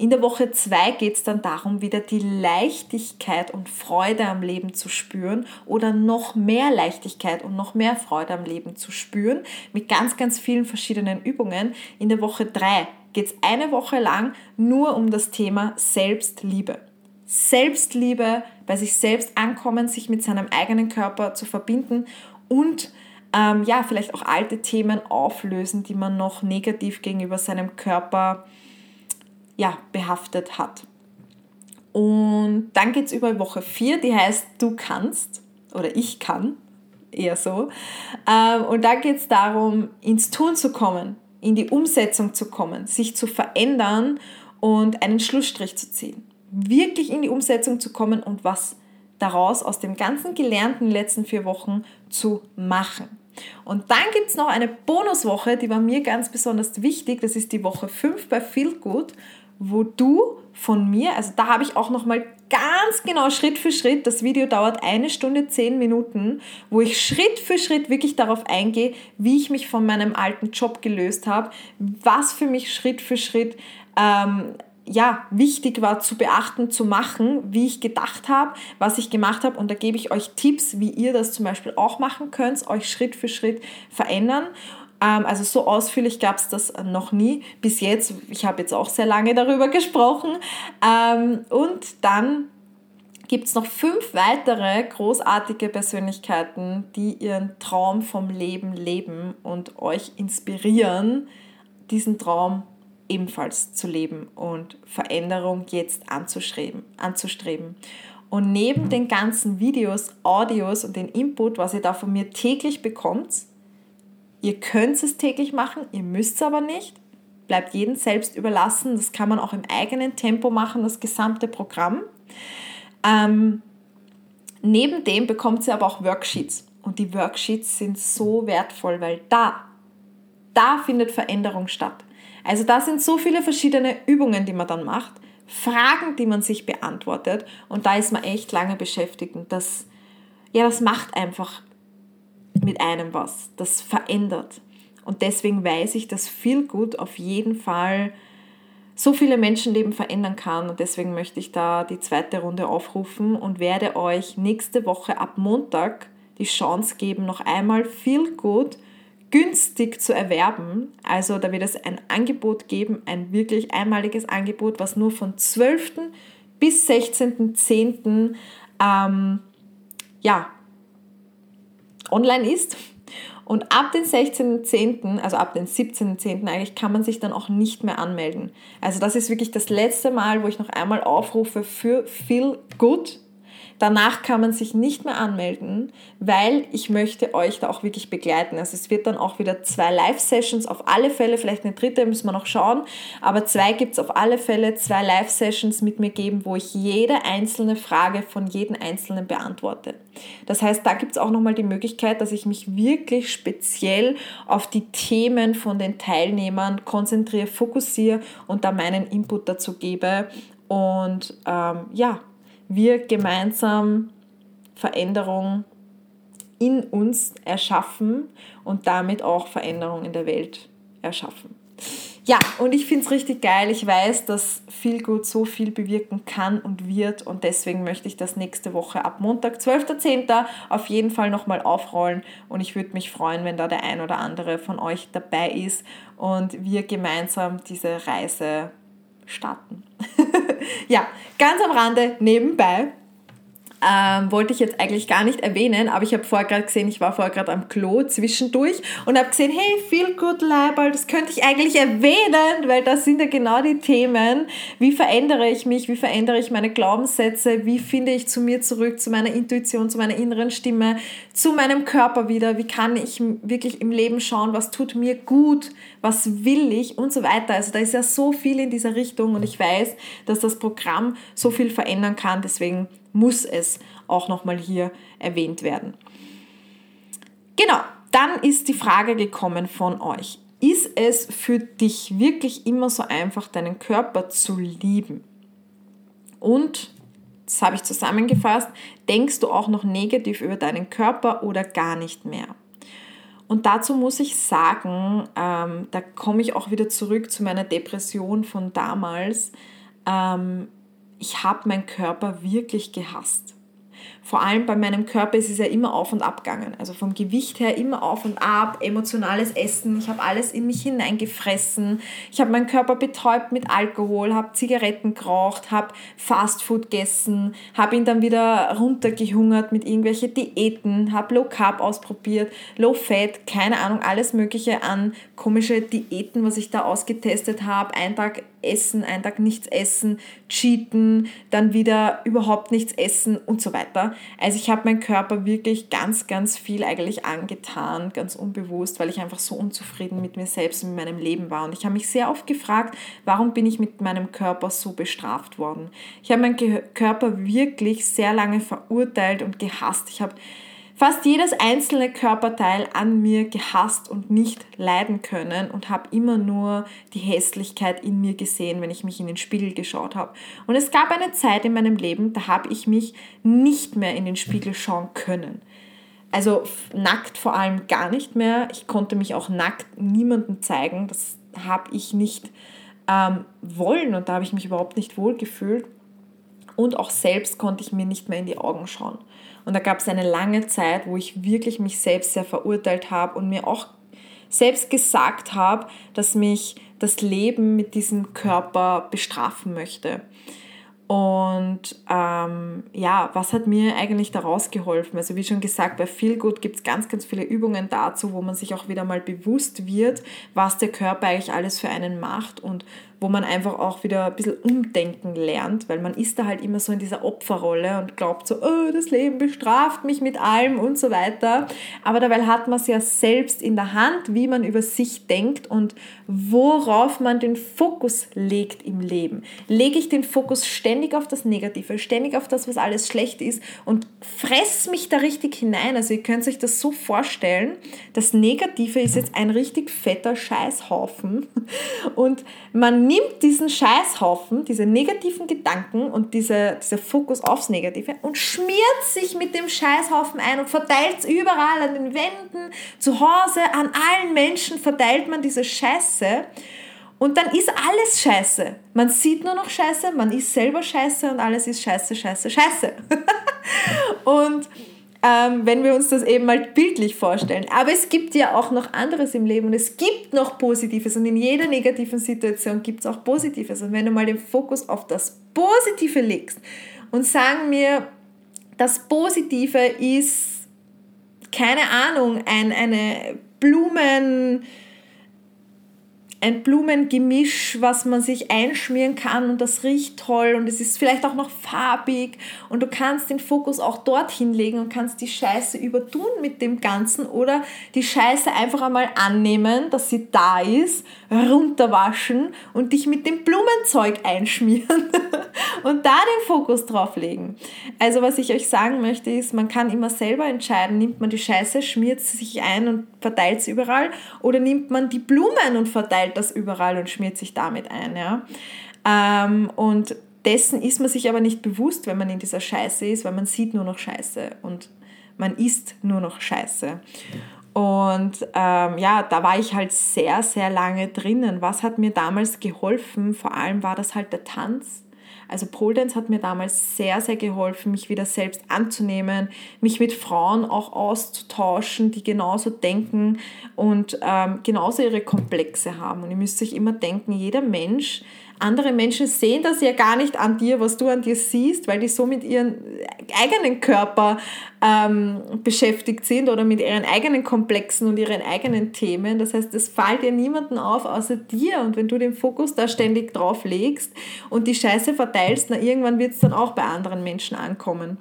In der Woche 2 geht es dann darum, wieder die Leichtigkeit und Freude am Leben zu spüren oder noch mehr Leichtigkeit und noch mehr Freude am Leben zu spüren mit ganz, ganz vielen verschiedenen Übungen. In der Woche 3 geht es eine Woche lang nur um das Thema Selbstliebe. Selbstliebe, bei sich selbst ankommen, sich mit seinem eigenen Körper zu verbinden und ähm, ja, vielleicht auch alte Themen auflösen, die man noch negativ gegenüber seinem Körper ja, behaftet hat. Und dann geht es über Woche 4, die heißt Du kannst oder ich kann, eher so. Ähm, und da geht es darum, ins Tun zu kommen, in die Umsetzung zu kommen, sich zu verändern und einen Schlussstrich zu ziehen. Wirklich in die Umsetzung zu kommen und was daraus aus dem ganzen Gelernten letzten vier Wochen zu machen. Und dann gibt es noch eine Bonuswoche, die war mir ganz besonders wichtig. Das ist die Woche 5 bei Feel Good wo du von mir, also da habe ich auch noch mal ganz genau Schritt für Schritt, das Video dauert eine Stunde zehn Minuten, wo ich Schritt für Schritt wirklich darauf eingehe, wie ich mich von meinem alten Job gelöst habe, was für mich Schritt für Schritt ähm, ja, wichtig war zu beachten, zu machen, wie ich gedacht habe, was ich gemacht habe. Und da gebe ich euch Tipps, wie ihr das zum Beispiel auch machen könnt, euch Schritt für Schritt verändern. Ähm, also so ausführlich gab es das noch nie bis jetzt. Ich habe jetzt auch sehr lange darüber <laughs> gesprochen. Ähm, und dann gibt es noch fünf weitere großartige Persönlichkeiten, die ihren Traum vom Leben leben und euch inspirieren, diesen Traum ebenfalls zu leben und Veränderung jetzt anzustreben. anzustreben. Und neben den ganzen Videos, Audios und den Input, was ihr da von mir täglich bekommt, Ihr könnt es täglich machen, ihr müsst es aber nicht. Bleibt jedem selbst überlassen. Das kann man auch im eigenen Tempo machen, das gesamte Programm. Ähm, neben dem bekommt ihr aber auch Worksheets. Und die Worksheets sind so wertvoll, weil da, da findet Veränderung statt. Also da sind so viele verschiedene Übungen, die man dann macht, Fragen, die man sich beantwortet. Und da ist man echt lange beschäftigt. Und das, ja, das macht einfach mit einem was. Das verändert. Und deswegen weiß ich, dass viel gut auf jeden Fall so viele Menschenleben verändern kann. Und deswegen möchte ich da die zweite Runde aufrufen und werde euch nächste Woche ab Montag die Chance geben, noch einmal viel gut günstig zu erwerben. Also da wird es ein Angebot geben, ein wirklich einmaliges Angebot, was nur von 12. bis 16.10. Ähm, ja, online ist. Und ab den 16.10., also ab den 17.10. eigentlich, kann man sich dann auch nicht mehr anmelden. Also das ist wirklich das letzte Mal, wo ich noch einmal aufrufe für Feel Good Danach kann man sich nicht mehr anmelden, weil ich möchte euch da auch wirklich begleiten. Also es wird dann auch wieder zwei Live-Sessions auf alle Fälle, vielleicht eine dritte müssen wir noch schauen, aber zwei gibt es auf alle Fälle, zwei Live-Sessions mit mir geben, wo ich jede einzelne Frage von jedem Einzelnen beantworte. Das heißt, da gibt es auch nochmal die Möglichkeit, dass ich mich wirklich speziell auf die Themen von den Teilnehmern konzentriere, fokussiere und da meinen Input dazu gebe. Und ähm, ja, wir gemeinsam Veränderung in uns erschaffen und damit auch Veränderung in der Welt erschaffen. Ja, und ich finde es richtig geil. Ich weiß, dass viel gut so viel bewirken kann und wird und deswegen möchte ich das nächste Woche ab Montag, 12.10. auf jeden Fall nochmal aufrollen und ich würde mich freuen, wenn da der ein oder andere von euch dabei ist und wir gemeinsam diese Reise starten. <laughs> ja, ganz am Rande nebenbei ähm, wollte ich jetzt eigentlich gar nicht erwähnen, aber ich habe vorher gerade gesehen, ich war vorher gerade am Klo zwischendurch und habe gesehen, hey, Feel Good Leiberl, das könnte ich eigentlich erwähnen, weil das sind ja genau die Themen. Wie verändere ich mich? Wie verändere ich meine Glaubenssätze? Wie finde ich zu mir zurück, zu meiner Intuition, zu meiner inneren Stimme, zu meinem Körper wieder? Wie kann ich wirklich im Leben schauen, was tut mir gut? Was will ich? Und so weiter. Also da ist ja so viel in dieser Richtung und ich weiß, dass das Programm so viel verändern kann. Deswegen muss es auch nochmal hier erwähnt werden. Genau, dann ist die Frage gekommen von euch. Ist es für dich wirklich immer so einfach, deinen Körper zu lieben? Und das habe ich zusammengefasst, denkst du auch noch negativ über deinen Körper oder gar nicht mehr. Und dazu muss ich sagen, ähm, da komme ich auch wieder zurück zu meiner Depression von damals. Ähm, ich habe meinen Körper wirklich gehasst vor allem bei meinem Körper ist es ja immer auf und ab gegangen. Also vom Gewicht her immer auf und ab, emotionales Essen. Ich habe alles in mich hineingefressen. Ich habe meinen Körper betäubt mit Alkohol, habe Zigaretten geraucht, habe Fastfood gegessen, habe ihn dann wieder runtergehungert mit irgendwelchen Diäten, habe Low Carb ausprobiert, Low Fat, keine Ahnung, alles Mögliche an komische Diäten, was ich da ausgetestet habe. Ein Tag essen, einen Tag nichts essen, cheaten, dann wieder überhaupt nichts essen und so weiter. Also ich habe meinen Körper wirklich ganz, ganz viel eigentlich angetan, ganz unbewusst, weil ich einfach so unzufrieden mit mir selbst und mit meinem Leben war. Und ich habe mich sehr oft gefragt, warum bin ich mit meinem Körper so bestraft worden? Ich habe meinen Körper wirklich sehr lange verurteilt und gehasst. Ich habe fast jedes einzelne Körperteil an mir gehasst und nicht leiden können und habe immer nur die Hässlichkeit in mir gesehen, wenn ich mich in den Spiegel geschaut habe. Und es gab eine Zeit in meinem Leben, da habe ich mich nicht mehr in den Spiegel schauen können. Also nackt vor allem gar nicht mehr. Ich konnte mich auch nackt niemandem zeigen. Das habe ich nicht ähm, wollen und da habe ich mich überhaupt nicht wohl gefühlt. Und auch selbst konnte ich mir nicht mehr in die Augen schauen. Und da gab es eine lange Zeit, wo ich wirklich mich selbst sehr verurteilt habe und mir auch selbst gesagt habe, dass mich das Leben mit diesem Körper bestrafen möchte. Und ähm, ja, was hat mir eigentlich daraus geholfen? Also wie schon gesagt, bei Feel Good gibt es ganz, ganz viele Übungen dazu, wo man sich auch wieder mal bewusst wird, was der Körper eigentlich alles für einen macht und wo man einfach auch wieder ein bisschen umdenken lernt, weil man ist da halt immer so in dieser Opferrolle und glaubt so, oh, das Leben bestraft mich mit allem und so weiter. Aber dabei hat man es ja selbst in der Hand, wie man über sich denkt und worauf man den Fokus legt im Leben. Lege ich den Fokus ständig auf das Negative, ständig auf das, was alles schlecht ist und fress mich da richtig hinein. Also ihr könnt euch das so vorstellen, das Negative ist jetzt ein richtig fetter Scheißhaufen <laughs> und man nimmt diesen Scheißhaufen, diese negativen Gedanken und diese, dieser Fokus aufs Negative und schmiert sich mit dem Scheißhaufen ein und verteilt es überall an den Wänden, zu Hause, an allen Menschen verteilt man diese Scheiße. Und dann ist alles scheiße. Man sieht nur noch scheiße, man ist selber scheiße und alles ist scheiße, scheiße, scheiße. <laughs> und ähm, wenn wir uns das eben mal bildlich vorstellen. Aber es gibt ja auch noch anderes im Leben und es gibt noch Positives und in jeder negativen Situation gibt es auch Positives. Und wenn du mal den Fokus auf das Positive legst und sagen wir, das Positive ist, keine Ahnung, ein, eine Blumen, ein Blumengemisch, was man sich einschmieren kann und das riecht toll und es ist vielleicht auch noch farbig und du kannst den Fokus auch dorthin legen und kannst die Scheiße übertun mit dem Ganzen oder die Scheiße einfach einmal annehmen, dass sie da ist, runterwaschen und dich mit dem Blumenzeug einschmieren <laughs> und da den Fokus drauf legen. Also was ich euch sagen möchte ist, man kann immer selber entscheiden, nimmt man die Scheiße, schmiert sie sich ein und verteilt sie überall oder nimmt man die Blumen und verteilt verteilt das überall und schmiert sich damit ein. Ja? Ähm, und dessen ist man sich aber nicht bewusst, wenn man in dieser Scheiße ist, weil man sieht nur noch Scheiße und man isst nur noch Scheiße. Und ähm, ja, da war ich halt sehr, sehr lange drinnen. Was hat mir damals geholfen? Vor allem war das halt der Tanz. Also Pole Dance hat mir damals sehr, sehr geholfen, mich wieder selbst anzunehmen, mich mit Frauen auch auszutauschen, die genauso denken und ähm, genauso ihre Komplexe haben. Und ihr müsst euch immer denken, jeder Mensch andere Menschen sehen das ja gar nicht an dir, was du an dir siehst, weil die so mit ihrem eigenen Körper ähm, beschäftigt sind oder mit ihren eigenen Komplexen und ihren eigenen Themen. Das heißt, es fällt dir niemanden auf außer dir. Und wenn du den Fokus da ständig drauf legst und die Scheiße verteilst, na irgendwann wird es dann auch bei anderen Menschen ankommen.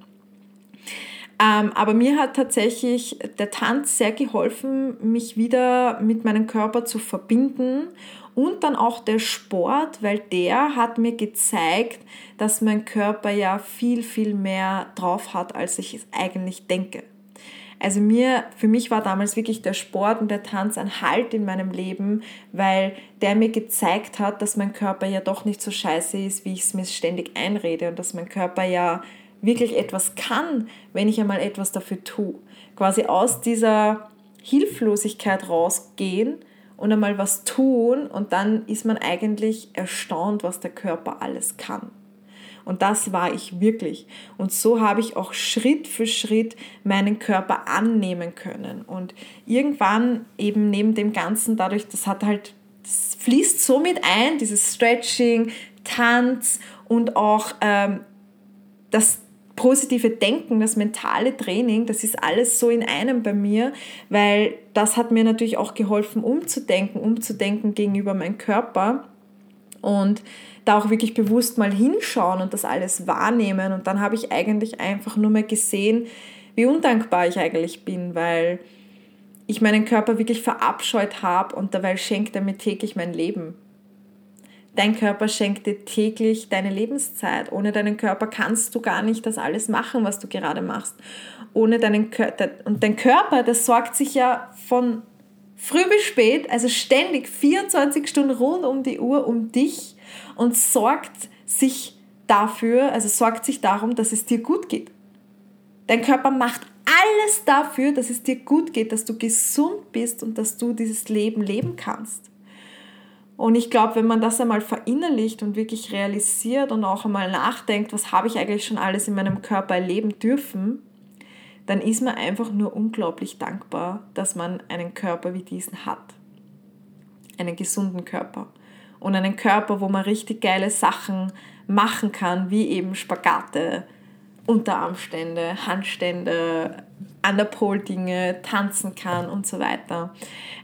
Ähm, aber mir hat tatsächlich der Tanz sehr geholfen, mich wieder mit meinem Körper zu verbinden und dann auch der Sport, weil der hat mir gezeigt, dass mein Körper ja viel, viel mehr drauf hat, als ich es eigentlich denke. Also mir, für mich war damals wirklich der Sport und der Tanz ein Halt in meinem Leben, weil der mir gezeigt hat, dass mein Körper ja doch nicht so scheiße ist, wie ich es mir ständig einrede und dass mein Körper ja wirklich etwas kann, wenn ich einmal etwas dafür tue. Quasi aus dieser Hilflosigkeit rausgehen und einmal was tun und dann ist man eigentlich erstaunt, was der Körper alles kann. Und das war ich wirklich. Und so habe ich auch Schritt für Schritt meinen Körper annehmen können. Und irgendwann eben neben dem Ganzen, dadurch, das hat halt, das fließt so mit ein, dieses Stretching, Tanz und auch ähm, das positive Denken, das mentale Training, das ist alles so in einem bei mir, weil das hat mir natürlich auch geholfen, umzudenken, umzudenken gegenüber meinem Körper. Und da auch wirklich bewusst mal hinschauen und das alles wahrnehmen. Und dann habe ich eigentlich einfach nur mehr gesehen, wie undankbar ich eigentlich bin, weil ich meinen Körper wirklich verabscheut habe und dabei schenkt er mir täglich mein Leben. Dein Körper schenkt dir täglich deine Lebenszeit. Ohne deinen Körper kannst du gar nicht das alles machen, was du gerade machst. Ohne deinen Körper und dein Körper, das sorgt sich ja von früh bis spät, also ständig 24 Stunden rund um die Uhr um dich und sorgt sich dafür, also sorgt sich darum, dass es dir gut geht. Dein Körper macht alles dafür, dass es dir gut geht, dass du gesund bist und dass du dieses Leben leben kannst. Und ich glaube, wenn man das einmal verinnerlicht und wirklich realisiert und auch einmal nachdenkt, was habe ich eigentlich schon alles in meinem Körper erleben dürfen, dann ist man einfach nur unglaublich dankbar, dass man einen Körper wie diesen hat. Einen gesunden Körper und einen Körper, wo man richtig geile Sachen machen kann, wie eben Spagate, Unterarmstände, Handstände, Underpole-Dinge, tanzen kann und so weiter.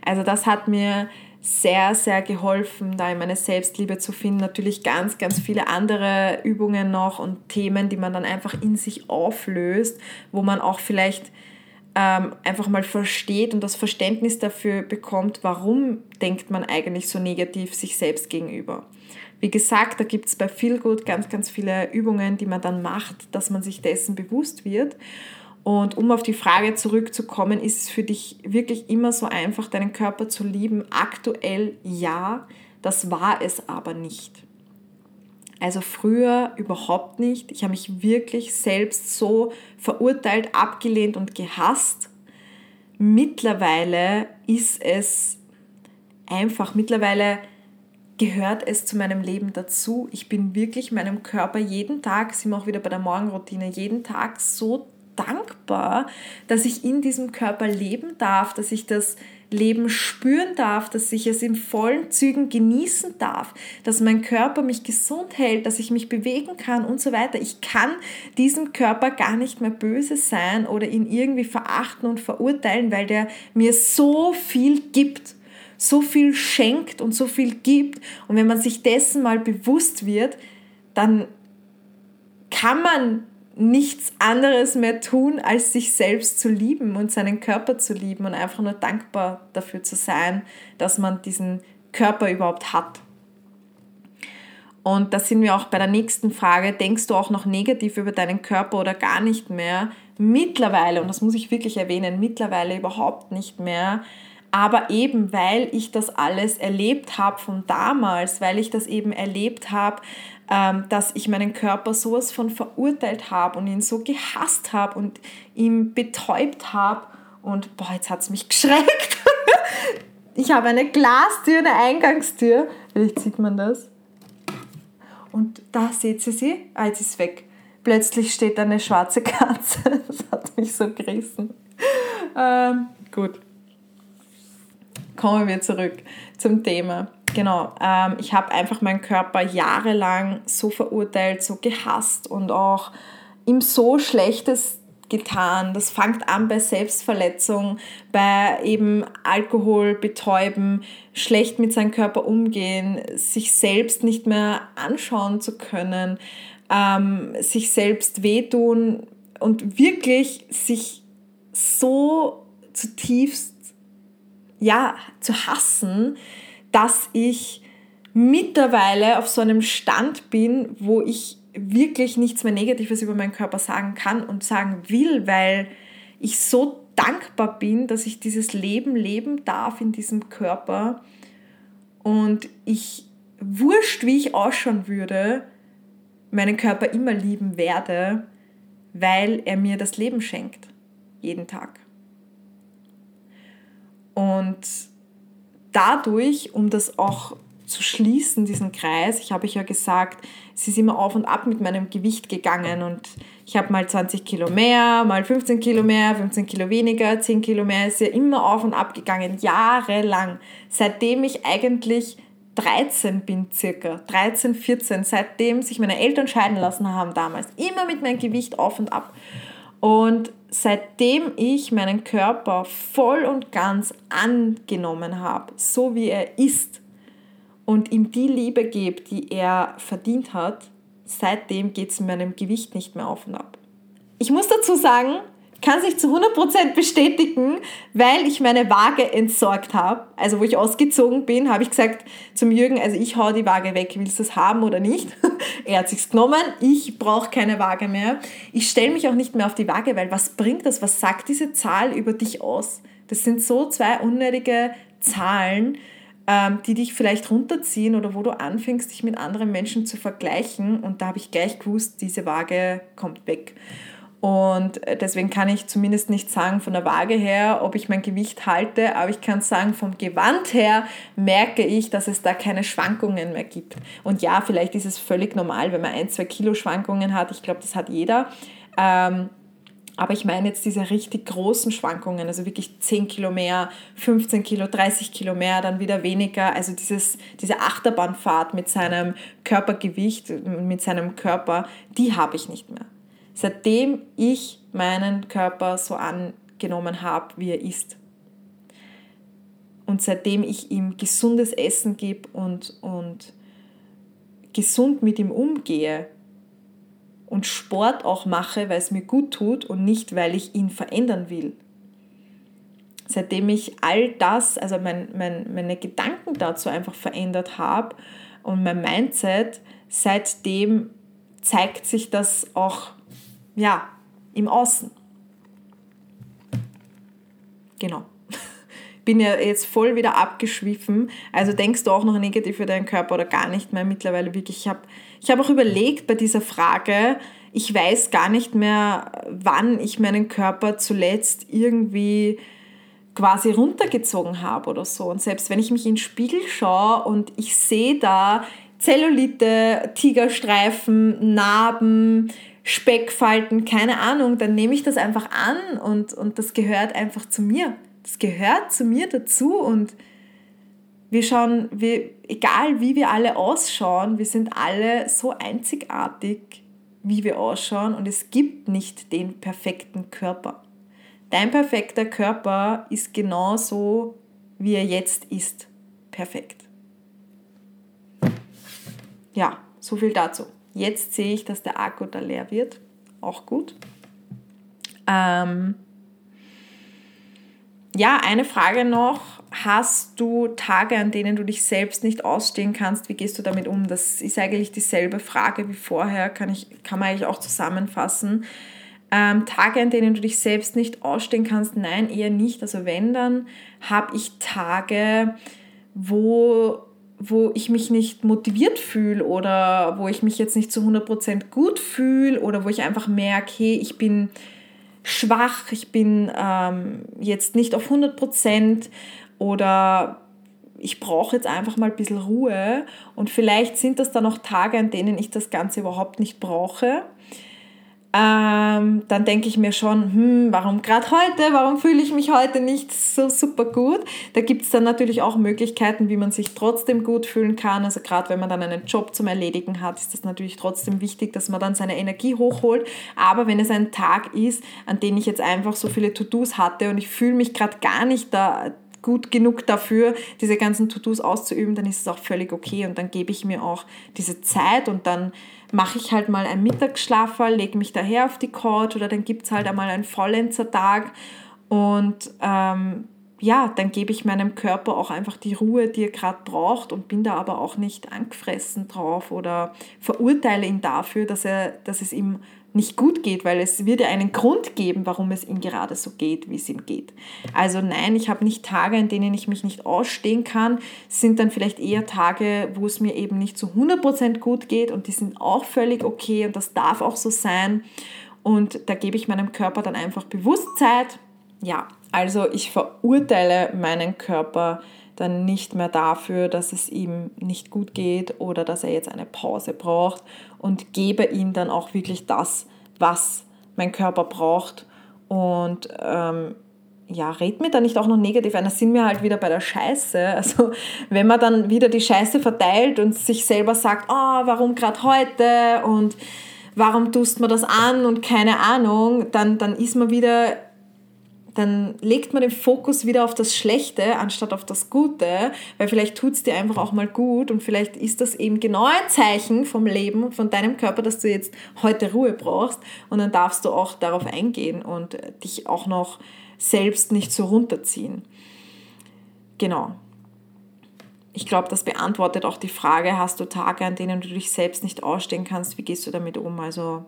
Also das hat mir sehr, sehr geholfen, da in meine Selbstliebe zu finden. Natürlich ganz, ganz viele andere Übungen noch und Themen, die man dann einfach in sich auflöst, wo man auch vielleicht ähm, einfach mal versteht und das Verständnis dafür bekommt, warum denkt man eigentlich so negativ sich selbst gegenüber. Wie gesagt, da gibt es bei Feel Good ganz, ganz viele Übungen, die man dann macht, dass man sich dessen bewusst wird. Und um auf die Frage zurückzukommen, ist es für dich wirklich immer so einfach, deinen Körper zu lieben? Aktuell ja, das war es aber nicht. Also früher überhaupt nicht. Ich habe mich wirklich selbst so verurteilt, abgelehnt und gehasst. Mittlerweile ist es einfach, mittlerweile gehört es zu meinem Leben dazu. Ich bin wirklich meinem Körper jeden Tag, sind wir auch wieder bei der Morgenroutine, jeden Tag so dankbar, dass ich in diesem Körper leben darf, dass ich das Leben spüren darf, dass ich es in vollen Zügen genießen darf, dass mein Körper mich gesund hält, dass ich mich bewegen kann und so weiter. Ich kann diesem Körper gar nicht mehr böse sein oder ihn irgendwie verachten und verurteilen, weil der mir so viel gibt, so viel schenkt und so viel gibt. Und wenn man sich dessen mal bewusst wird, dann kann man nichts anderes mehr tun, als sich selbst zu lieben und seinen Körper zu lieben und einfach nur dankbar dafür zu sein, dass man diesen Körper überhaupt hat. Und da sind wir auch bei der nächsten Frage. Denkst du auch noch negativ über deinen Körper oder gar nicht mehr? Mittlerweile, und das muss ich wirklich erwähnen, mittlerweile überhaupt nicht mehr. Aber eben, weil ich das alles erlebt habe von damals, weil ich das eben erlebt habe, dass ich meinen Körper sowas von verurteilt habe und ihn so gehasst habe und ihn betäubt habe. Und boah, jetzt hat es mich <laughs> geschreckt. ich habe eine Glastür, eine Eingangstür. Vielleicht sieht man das. Und da seht ihr sie. Ah, jetzt ist weg. Plötzlich steht eine schwarze Katze. <laughs> Das hat mich so gerissen. Ähm, gut. Kommen wir zurück zum Thema genau, ähm, ich habe einfach meinen Körper jahrelang so verurteilt, so gehasst und auch ihm so Schlechtes getan. Das fängt an bei Selbstverletzung, bei eben Alkohol betäuben, schlecht mit seinem Körper umgehen, sich selbst nicht mehr anschauen zu können, ähm, sich selbst wehtun und wirklich sich so zutiefst ja zu hassen, dass ich mittlerweile auf so einem Stand bin, wo ich wirklich nichts mehr Negatives über meinen Körper sagen kann und sagen will, weil ich so dankbar bin, dass ich dieses Leben leben darf in diesem Körper und ich, wurscht wie ich ausschauen würde, meinen Körper immer lieben werde, weil er mir das Leben schenkt, jeden Tag. Und dadurch, um das auch zu schließen, diesen Kreis, ich habe ich ja gesagt, es ist immer auf und ab mit meinem Gewicht gegangen und ich habe mal 20 Kilo mehr, mal 15 Kilo mehr, 15 Kilo weniger, 10 Kilo mehr, ist ja immer auf und ab gegangen, jahrelang, seitdem ich eigentlich 13 bin circa, 13, 14, seitdem sich meine Eltern scheiden lassen haben damals, immer mit meinem Gewicht auf und ab. Und seitdem ich meinen Körper voll und ganz angenommen habe, so wie er ist, und ihm die Liebe gebe, die er verdient hat, seitdem geht es meinem Gewicht nicht mehr auf und ab. Ich muss dazu sagen, kann sich zu 100% bestätigen, weil ich meine Waage entsorgt habe. Also wo ich ausgezogen bin, habe ich gesagt zum Jürgen, also ich hau die Waage weg, willst du es haben oder nicht? <laughs> er hat sich's genommen, ich brauche keine Waage mehr. Ich stelle mich auch nicht mehr auf die Waage, weil was bringt das? Was sagt diese Zahl über dich aus? Das sind so zwei unnötige Zahlen, ähm, die dich vielleicht runterziehen oder wo du anfängst, dich mit anderen Menschen zu vergleichen. Und da habe ich gleich gewusst, diese Waage kommt weg. Und deswegen kann ich zumindest nicht sagen von der Waage her, ob ich mein Gewicht halte, aber ich kann sagen, vom Gewand her merke ich, dass es da keine Schwankungen mehr gibt. Und ja, vielleicht ist es völlig normal, wenn man ein, zwei Kilo Schwankungen hat. Ich glaube, das hat jeder. Ähm, aber ich meine jetzt diese richtig großen Schwankungen, also wirklich 10 Kilo mehr, 15 Kilo, 30 Kilo mehr, dann wieder weniger. Also dieses, diese Achterbahnfahrt mit seinem Körpergewicht, mit seinem Körper, die habe ich nicht mehr seitdem ich meinen Körper so angenommen habe, wie er ist. Und seitdem ich ihm gesundes Essen gebe und, und gesund mit ihm umgehe und Sport auch mache, weil es mir gut tut und nicht, weil ich ihn verändern will. Seitdem ich all das, also mein, mein, meine Gedanken dazu einfach verändert habe und mein Mindset, seitdem zeigt sich das auch ja, im Außen. Genau. <laughs> Bin ja jetzt voll wieder abgeschwiffen. Also denkst du auch noch negativ für deinen Körper oder gar nicht mehr mittlerweile wirklich. Ich habe ich hab auch überlegt bei dieser Frage, ich weiß gar nicht mehr, wann ich meinen Körper zuletzt irgendwie quasi runtergezogen habe oder so. Und selbst wenn ich mich in den Spiegel schaue und ich sehe da Zellulite, Tigerstreifen, Narben, Speckfalten, keine Ahnung, dann nehme ich das einfach an und, und das gehört einfach zu mir. Das gehört zu mir dazu und wir schauen, wir, egal wie wir alle ausschauen, wir sind alle so einzigartig, wie wir ausschauen und es gibt nicht den perfekten Körper. Dein perfekter Körper ist genauso, wie er jetzt ist. Perfekt. Ja, so viel dazu. Jetzt sehe ich, dass der Akku da leer wird. Auch gut. Ähm ja, eine Frage noch. Hast du Tage, an denen du dich selbst nicht ausstehen kannst? Wie gehst du damit um? Das ist eigentlich dieselbe Frage wie vorher, kann, ich, kann man eigentlich auch zusammenfassen. Ähm, Tage, an denen du dich selbst nicht ausstehen kannst? Nein, eher nicht. Also wenn, dann habe ich Tage, wo wo ich mich nicht motiviert fühle oder wo ich mich jetzt nicht zu 100% gut fühle oder wo ich einfach merke, hey, ich bin schwach, ich bin ähm, jetzt nicht auf 100% oder ich brauche jetzt einfach mal ein bisschen Ruhe. Und vielleicht sind das dann auch Tage, an denen ich das Ganze überhaupt nicht brauche ähm, dann denke ich mir schon, hm, warum gerade heute, warum fühle ich mich heute nicht so super gut? Da gibt es dann natürlich auch Möglichkeiten, wie man sich trotzdem gut fühlen kann. Also gerade wenn man dann einen Job zum Erledigen hat, ist das natürlich trotzdem wichtig, dass man dann seine Energie hochholt. Aber wenn es ein Tag ist, an dem ich jetzt einfach so viele To-Dos hatte und ich fühle mich gerade gar nicht da gut genug dafür, diese ganzen To-Dos auszuüben, dann ist es auch völlig okay und dann gebe ich mir auch diese Zeit und dann mache ich halt mal einen Mittagsschlafer, lege mich daher auf die Couch oder dann gibt es halt einmal einen Vollenzer Tag und ähm, ja, dann gebe ich meinem Körper auch einfach die Ruhe, die er gerade braucht und bin da aber auch nicht angefressen drauf oder verurteile ihn dafür, dass, er, dass es ihm nicht gut geht, weil es wird ja einen Grund geben, warum es ihm gerade so geht, wie es ihm geht. Also nein, ich habe nicht Tage, in denen ich mich nicht ausstehen kann. Sind dann vielleicht eher Tage, wo es mir eben nicht zu 100% gut geht und die sind auch völlig okay und das darf auch so sein. Und da gebe ich meinem Körper dann einfach Bewusstsein. Ja, also ich verurteile meinen Körper dann nicht mehr dafür, dass es ihm nicht gut geht oder dass er jetzt eine Pause braucht und gebe ihm dann auch wirklich das, was mein Körper braucht. Und ähm, ja, red mir da nicht auch noch negativ ein. Das sind wir halt wieder bei der Scheiße. <laughs> Also, wenn man dann wieder die Scheiße verteilt und sich selber sagt, oh, warum gerade heute und warum tust man das an und keine Ahnung, dann, dann ist man wieder dann legt man den Fokus wieder auf das Schlechte anstatt auf das Gute, weil vielleicht tut es dir einfach auch mal gut und vielleicht ist das eben genau ein Zeichen vom Leben, von deinem Körper, dass du jetzt heute Ruhe brauchst und dann darfst du auch darauf eingehen und dich auch noch selbst nicht so runterziehen. Genau. Ich glaube, das beantwortet auch die Frage, hast du Tage, an denen du dich selbst nicht ausstehen kannst, wie gehst du damit um? Also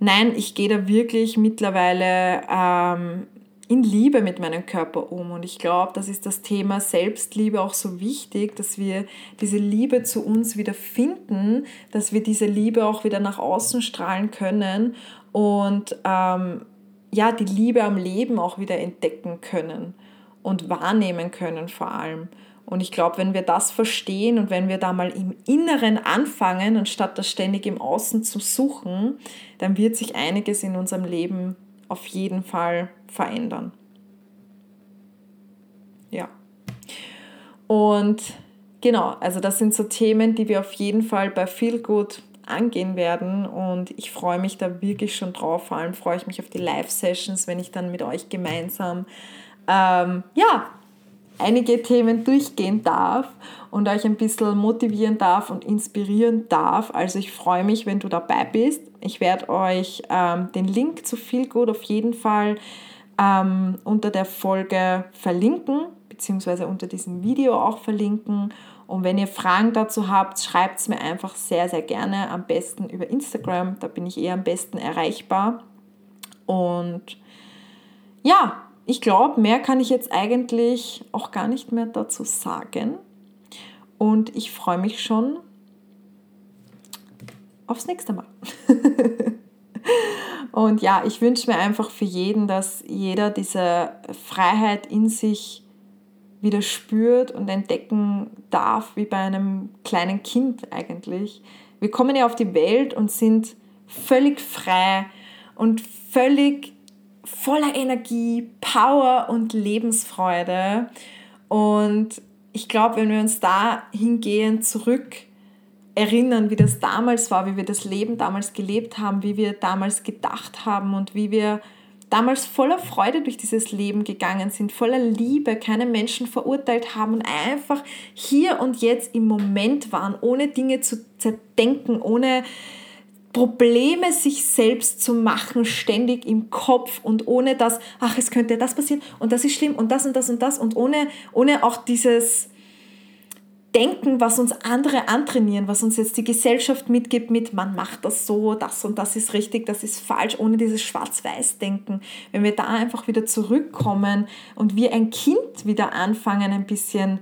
nein, ich gehe da wirklich mittlerweile ähm, in Liebe mit meinem Körper um. Und ich glaube, das ist das Thema Selbstliebe auch so wichtig, dass wir diese Liebe zu uns wieder finden, dass wir diese Liebe auch wieder nach außen strahlen können und ähm, ja, die Liebe am Leben auch wieder entdecken können und wahrnehmen können vor allem. Und ich glaube, wenn wir das verstehen und wenn wir da mal im Inneren anfangen, anstatt das ständig im Außen zu suchen, dann wird sich einiges in unserem Leben auf jeden Fall verändern. Ja. Und genau, also das sind so Themen, die wir auf jeden Fall bei Feel Good angehen werden und ich freue mich da wirklich schon drauf. Vor allem freue ich mich auf die Live-Sessions, wenn ich dann mit euch gemeinsam ähm, ja, einige Themen durchgehen darf und euch ein bisschen motivieren darf und inspirieren darf. Also ich freue mich, wenn du dabei bist. Ich werde euch ähm, den Link zu Feel Good auf jeden Fall ähm, unter der Folge verlinken, beziehungsweise unter diesem Video auch verlinken. Und wenn ihr Fragen dazu habt, schreibt es mir einfach sehr, sehr gerne. Am besten über Instagram, da bin ich eher am besten erreichbar. Und ja, ich glaube, mehr kann ich jetzt eigentlich auch gar nicht mehr dazu sagen. Und ich freue mich schon aufs nächste Mal. <laughs> und ja, ich wünsche mir einfach für jeden, dass jeder diese Freiheit in sich wieder spürt und entdecken darf, wie bei einem kleinen Kind eigentlich. Wir kommen ja auf die Welt und sind völlig frei und völlig voller Energie, Power und Lebensfreude. Und ich glaube, wenn wir uns da hingehen, zurück erinnern, wie das damals war, wie wir das Leben damals gelebt haben, wie wir damals gedacht haben und wie wir damals voller Freude durch dieses Leben gegangen sind, voller Liebe, keine Menschen verurteilt haben und einfach hier und jetzt im Moment waren, ohne Dinge zu zerdenken, ohne Probleme sich selbst zu machen, ständig im Kopf und ohne das, ach, es könnte das passieren und das ist schlimm und das und das und das und ohne, ohne auch dieses Denken, was uns andere antrainieren, was uns jetzt die Gesellschaft mitgibt mit, man macht das so, das und das ist richtig, das ist falsch, ohne dieses Schwarz-Weiß-Denken. Wenn wir da einfach wieder zurückkommen und wie ein Kind wieder anfangen, ein bisschen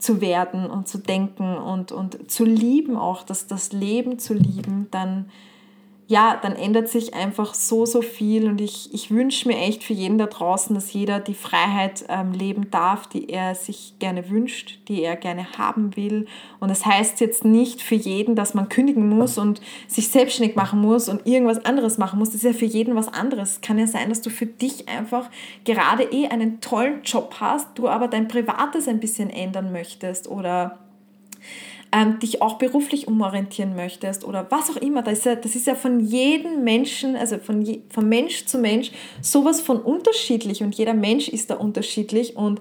zu werden und zu denken und, und zu lieben auch, dass das Leben zu lieben, dann ja, dann ändert sich einfach so, so viel und ich, ich wünsche mir echt für jeden da draußen, dass jeder die Freiheit ähm, leben darf, die er sich gerne wünscht, die er gerne haben will. Und das heißt jetzt nicht für jeden, dass man kündigen muss und sich selbstständig machen muss und irgendwas anderes machen muss. Das ist ja für jeden was anderes. Es kann ja sein, dass du für dich einfach gerade eh einen tollen Job hast, du aber dein Privates ein bisschen ändern möchtest oder ähm, dich auch beruflich umorientieren möchtest oder was auch immer. Das ist ja, das ist ja von jedem Menschen, also von, je, von Mensch zu Mensch, sowas von unterschiedlich und jeder Mensch ist da unterschiedlich und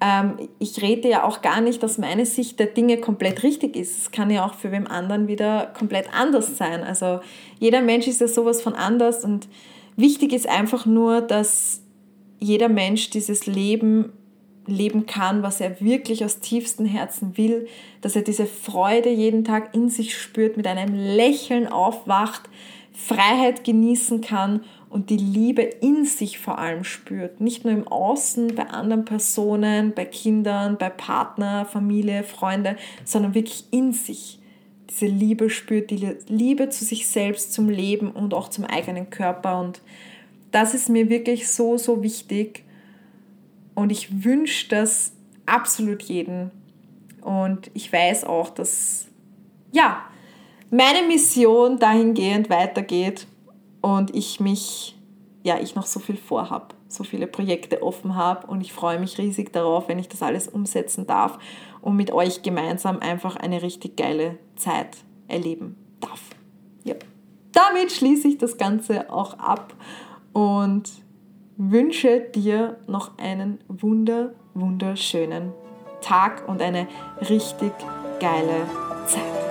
ähm, ich rede ja auch gar nicht, dass meine Sicht der Dinge komplett richtig ist. Es kann ja auch für wem anderen wieder komplett anders sein. Also jeder Mensch ist ja sowas von anders und wichtig ist einfach nur, dass jeder Mensch dieses Leben leben kann, was er wirklich aus tiefstem Herzen will, dass er diese Freude jeden Tag in sich spürt, mit einem Lächeln aufwacht, Freiheit genießen kann und die Liebe in sich vor allem spürt. Nicht nur im Außen, bei anderen Personen, bei Kindern, bei Partner, Familie, Freunde, sondern wirklich in sich. Diese Liebe spürt, die Liebe zu sich selbst, zum Leben und auch zum eigenen Körper. Und das ist mir wirklich so, so wichtig. Und ich wünsche das absolut jeden. Und ich weiß auch, dass, ja, meine Mission dahingehend weitergeht und ich mich, ja, ich noch so viel vorhab, so viele Projekte offen habe und ich freue mich riesig darauf, wenn ich das alles umsetzen darf und mit euch gemeinsam einfach eine richtig geile Zeit erleben darf. Ja. Damit schließe ich das Ganze auch ab und wünsche dir noch einen wunder, wunderschönen Tag und eine richtig geile Zeit.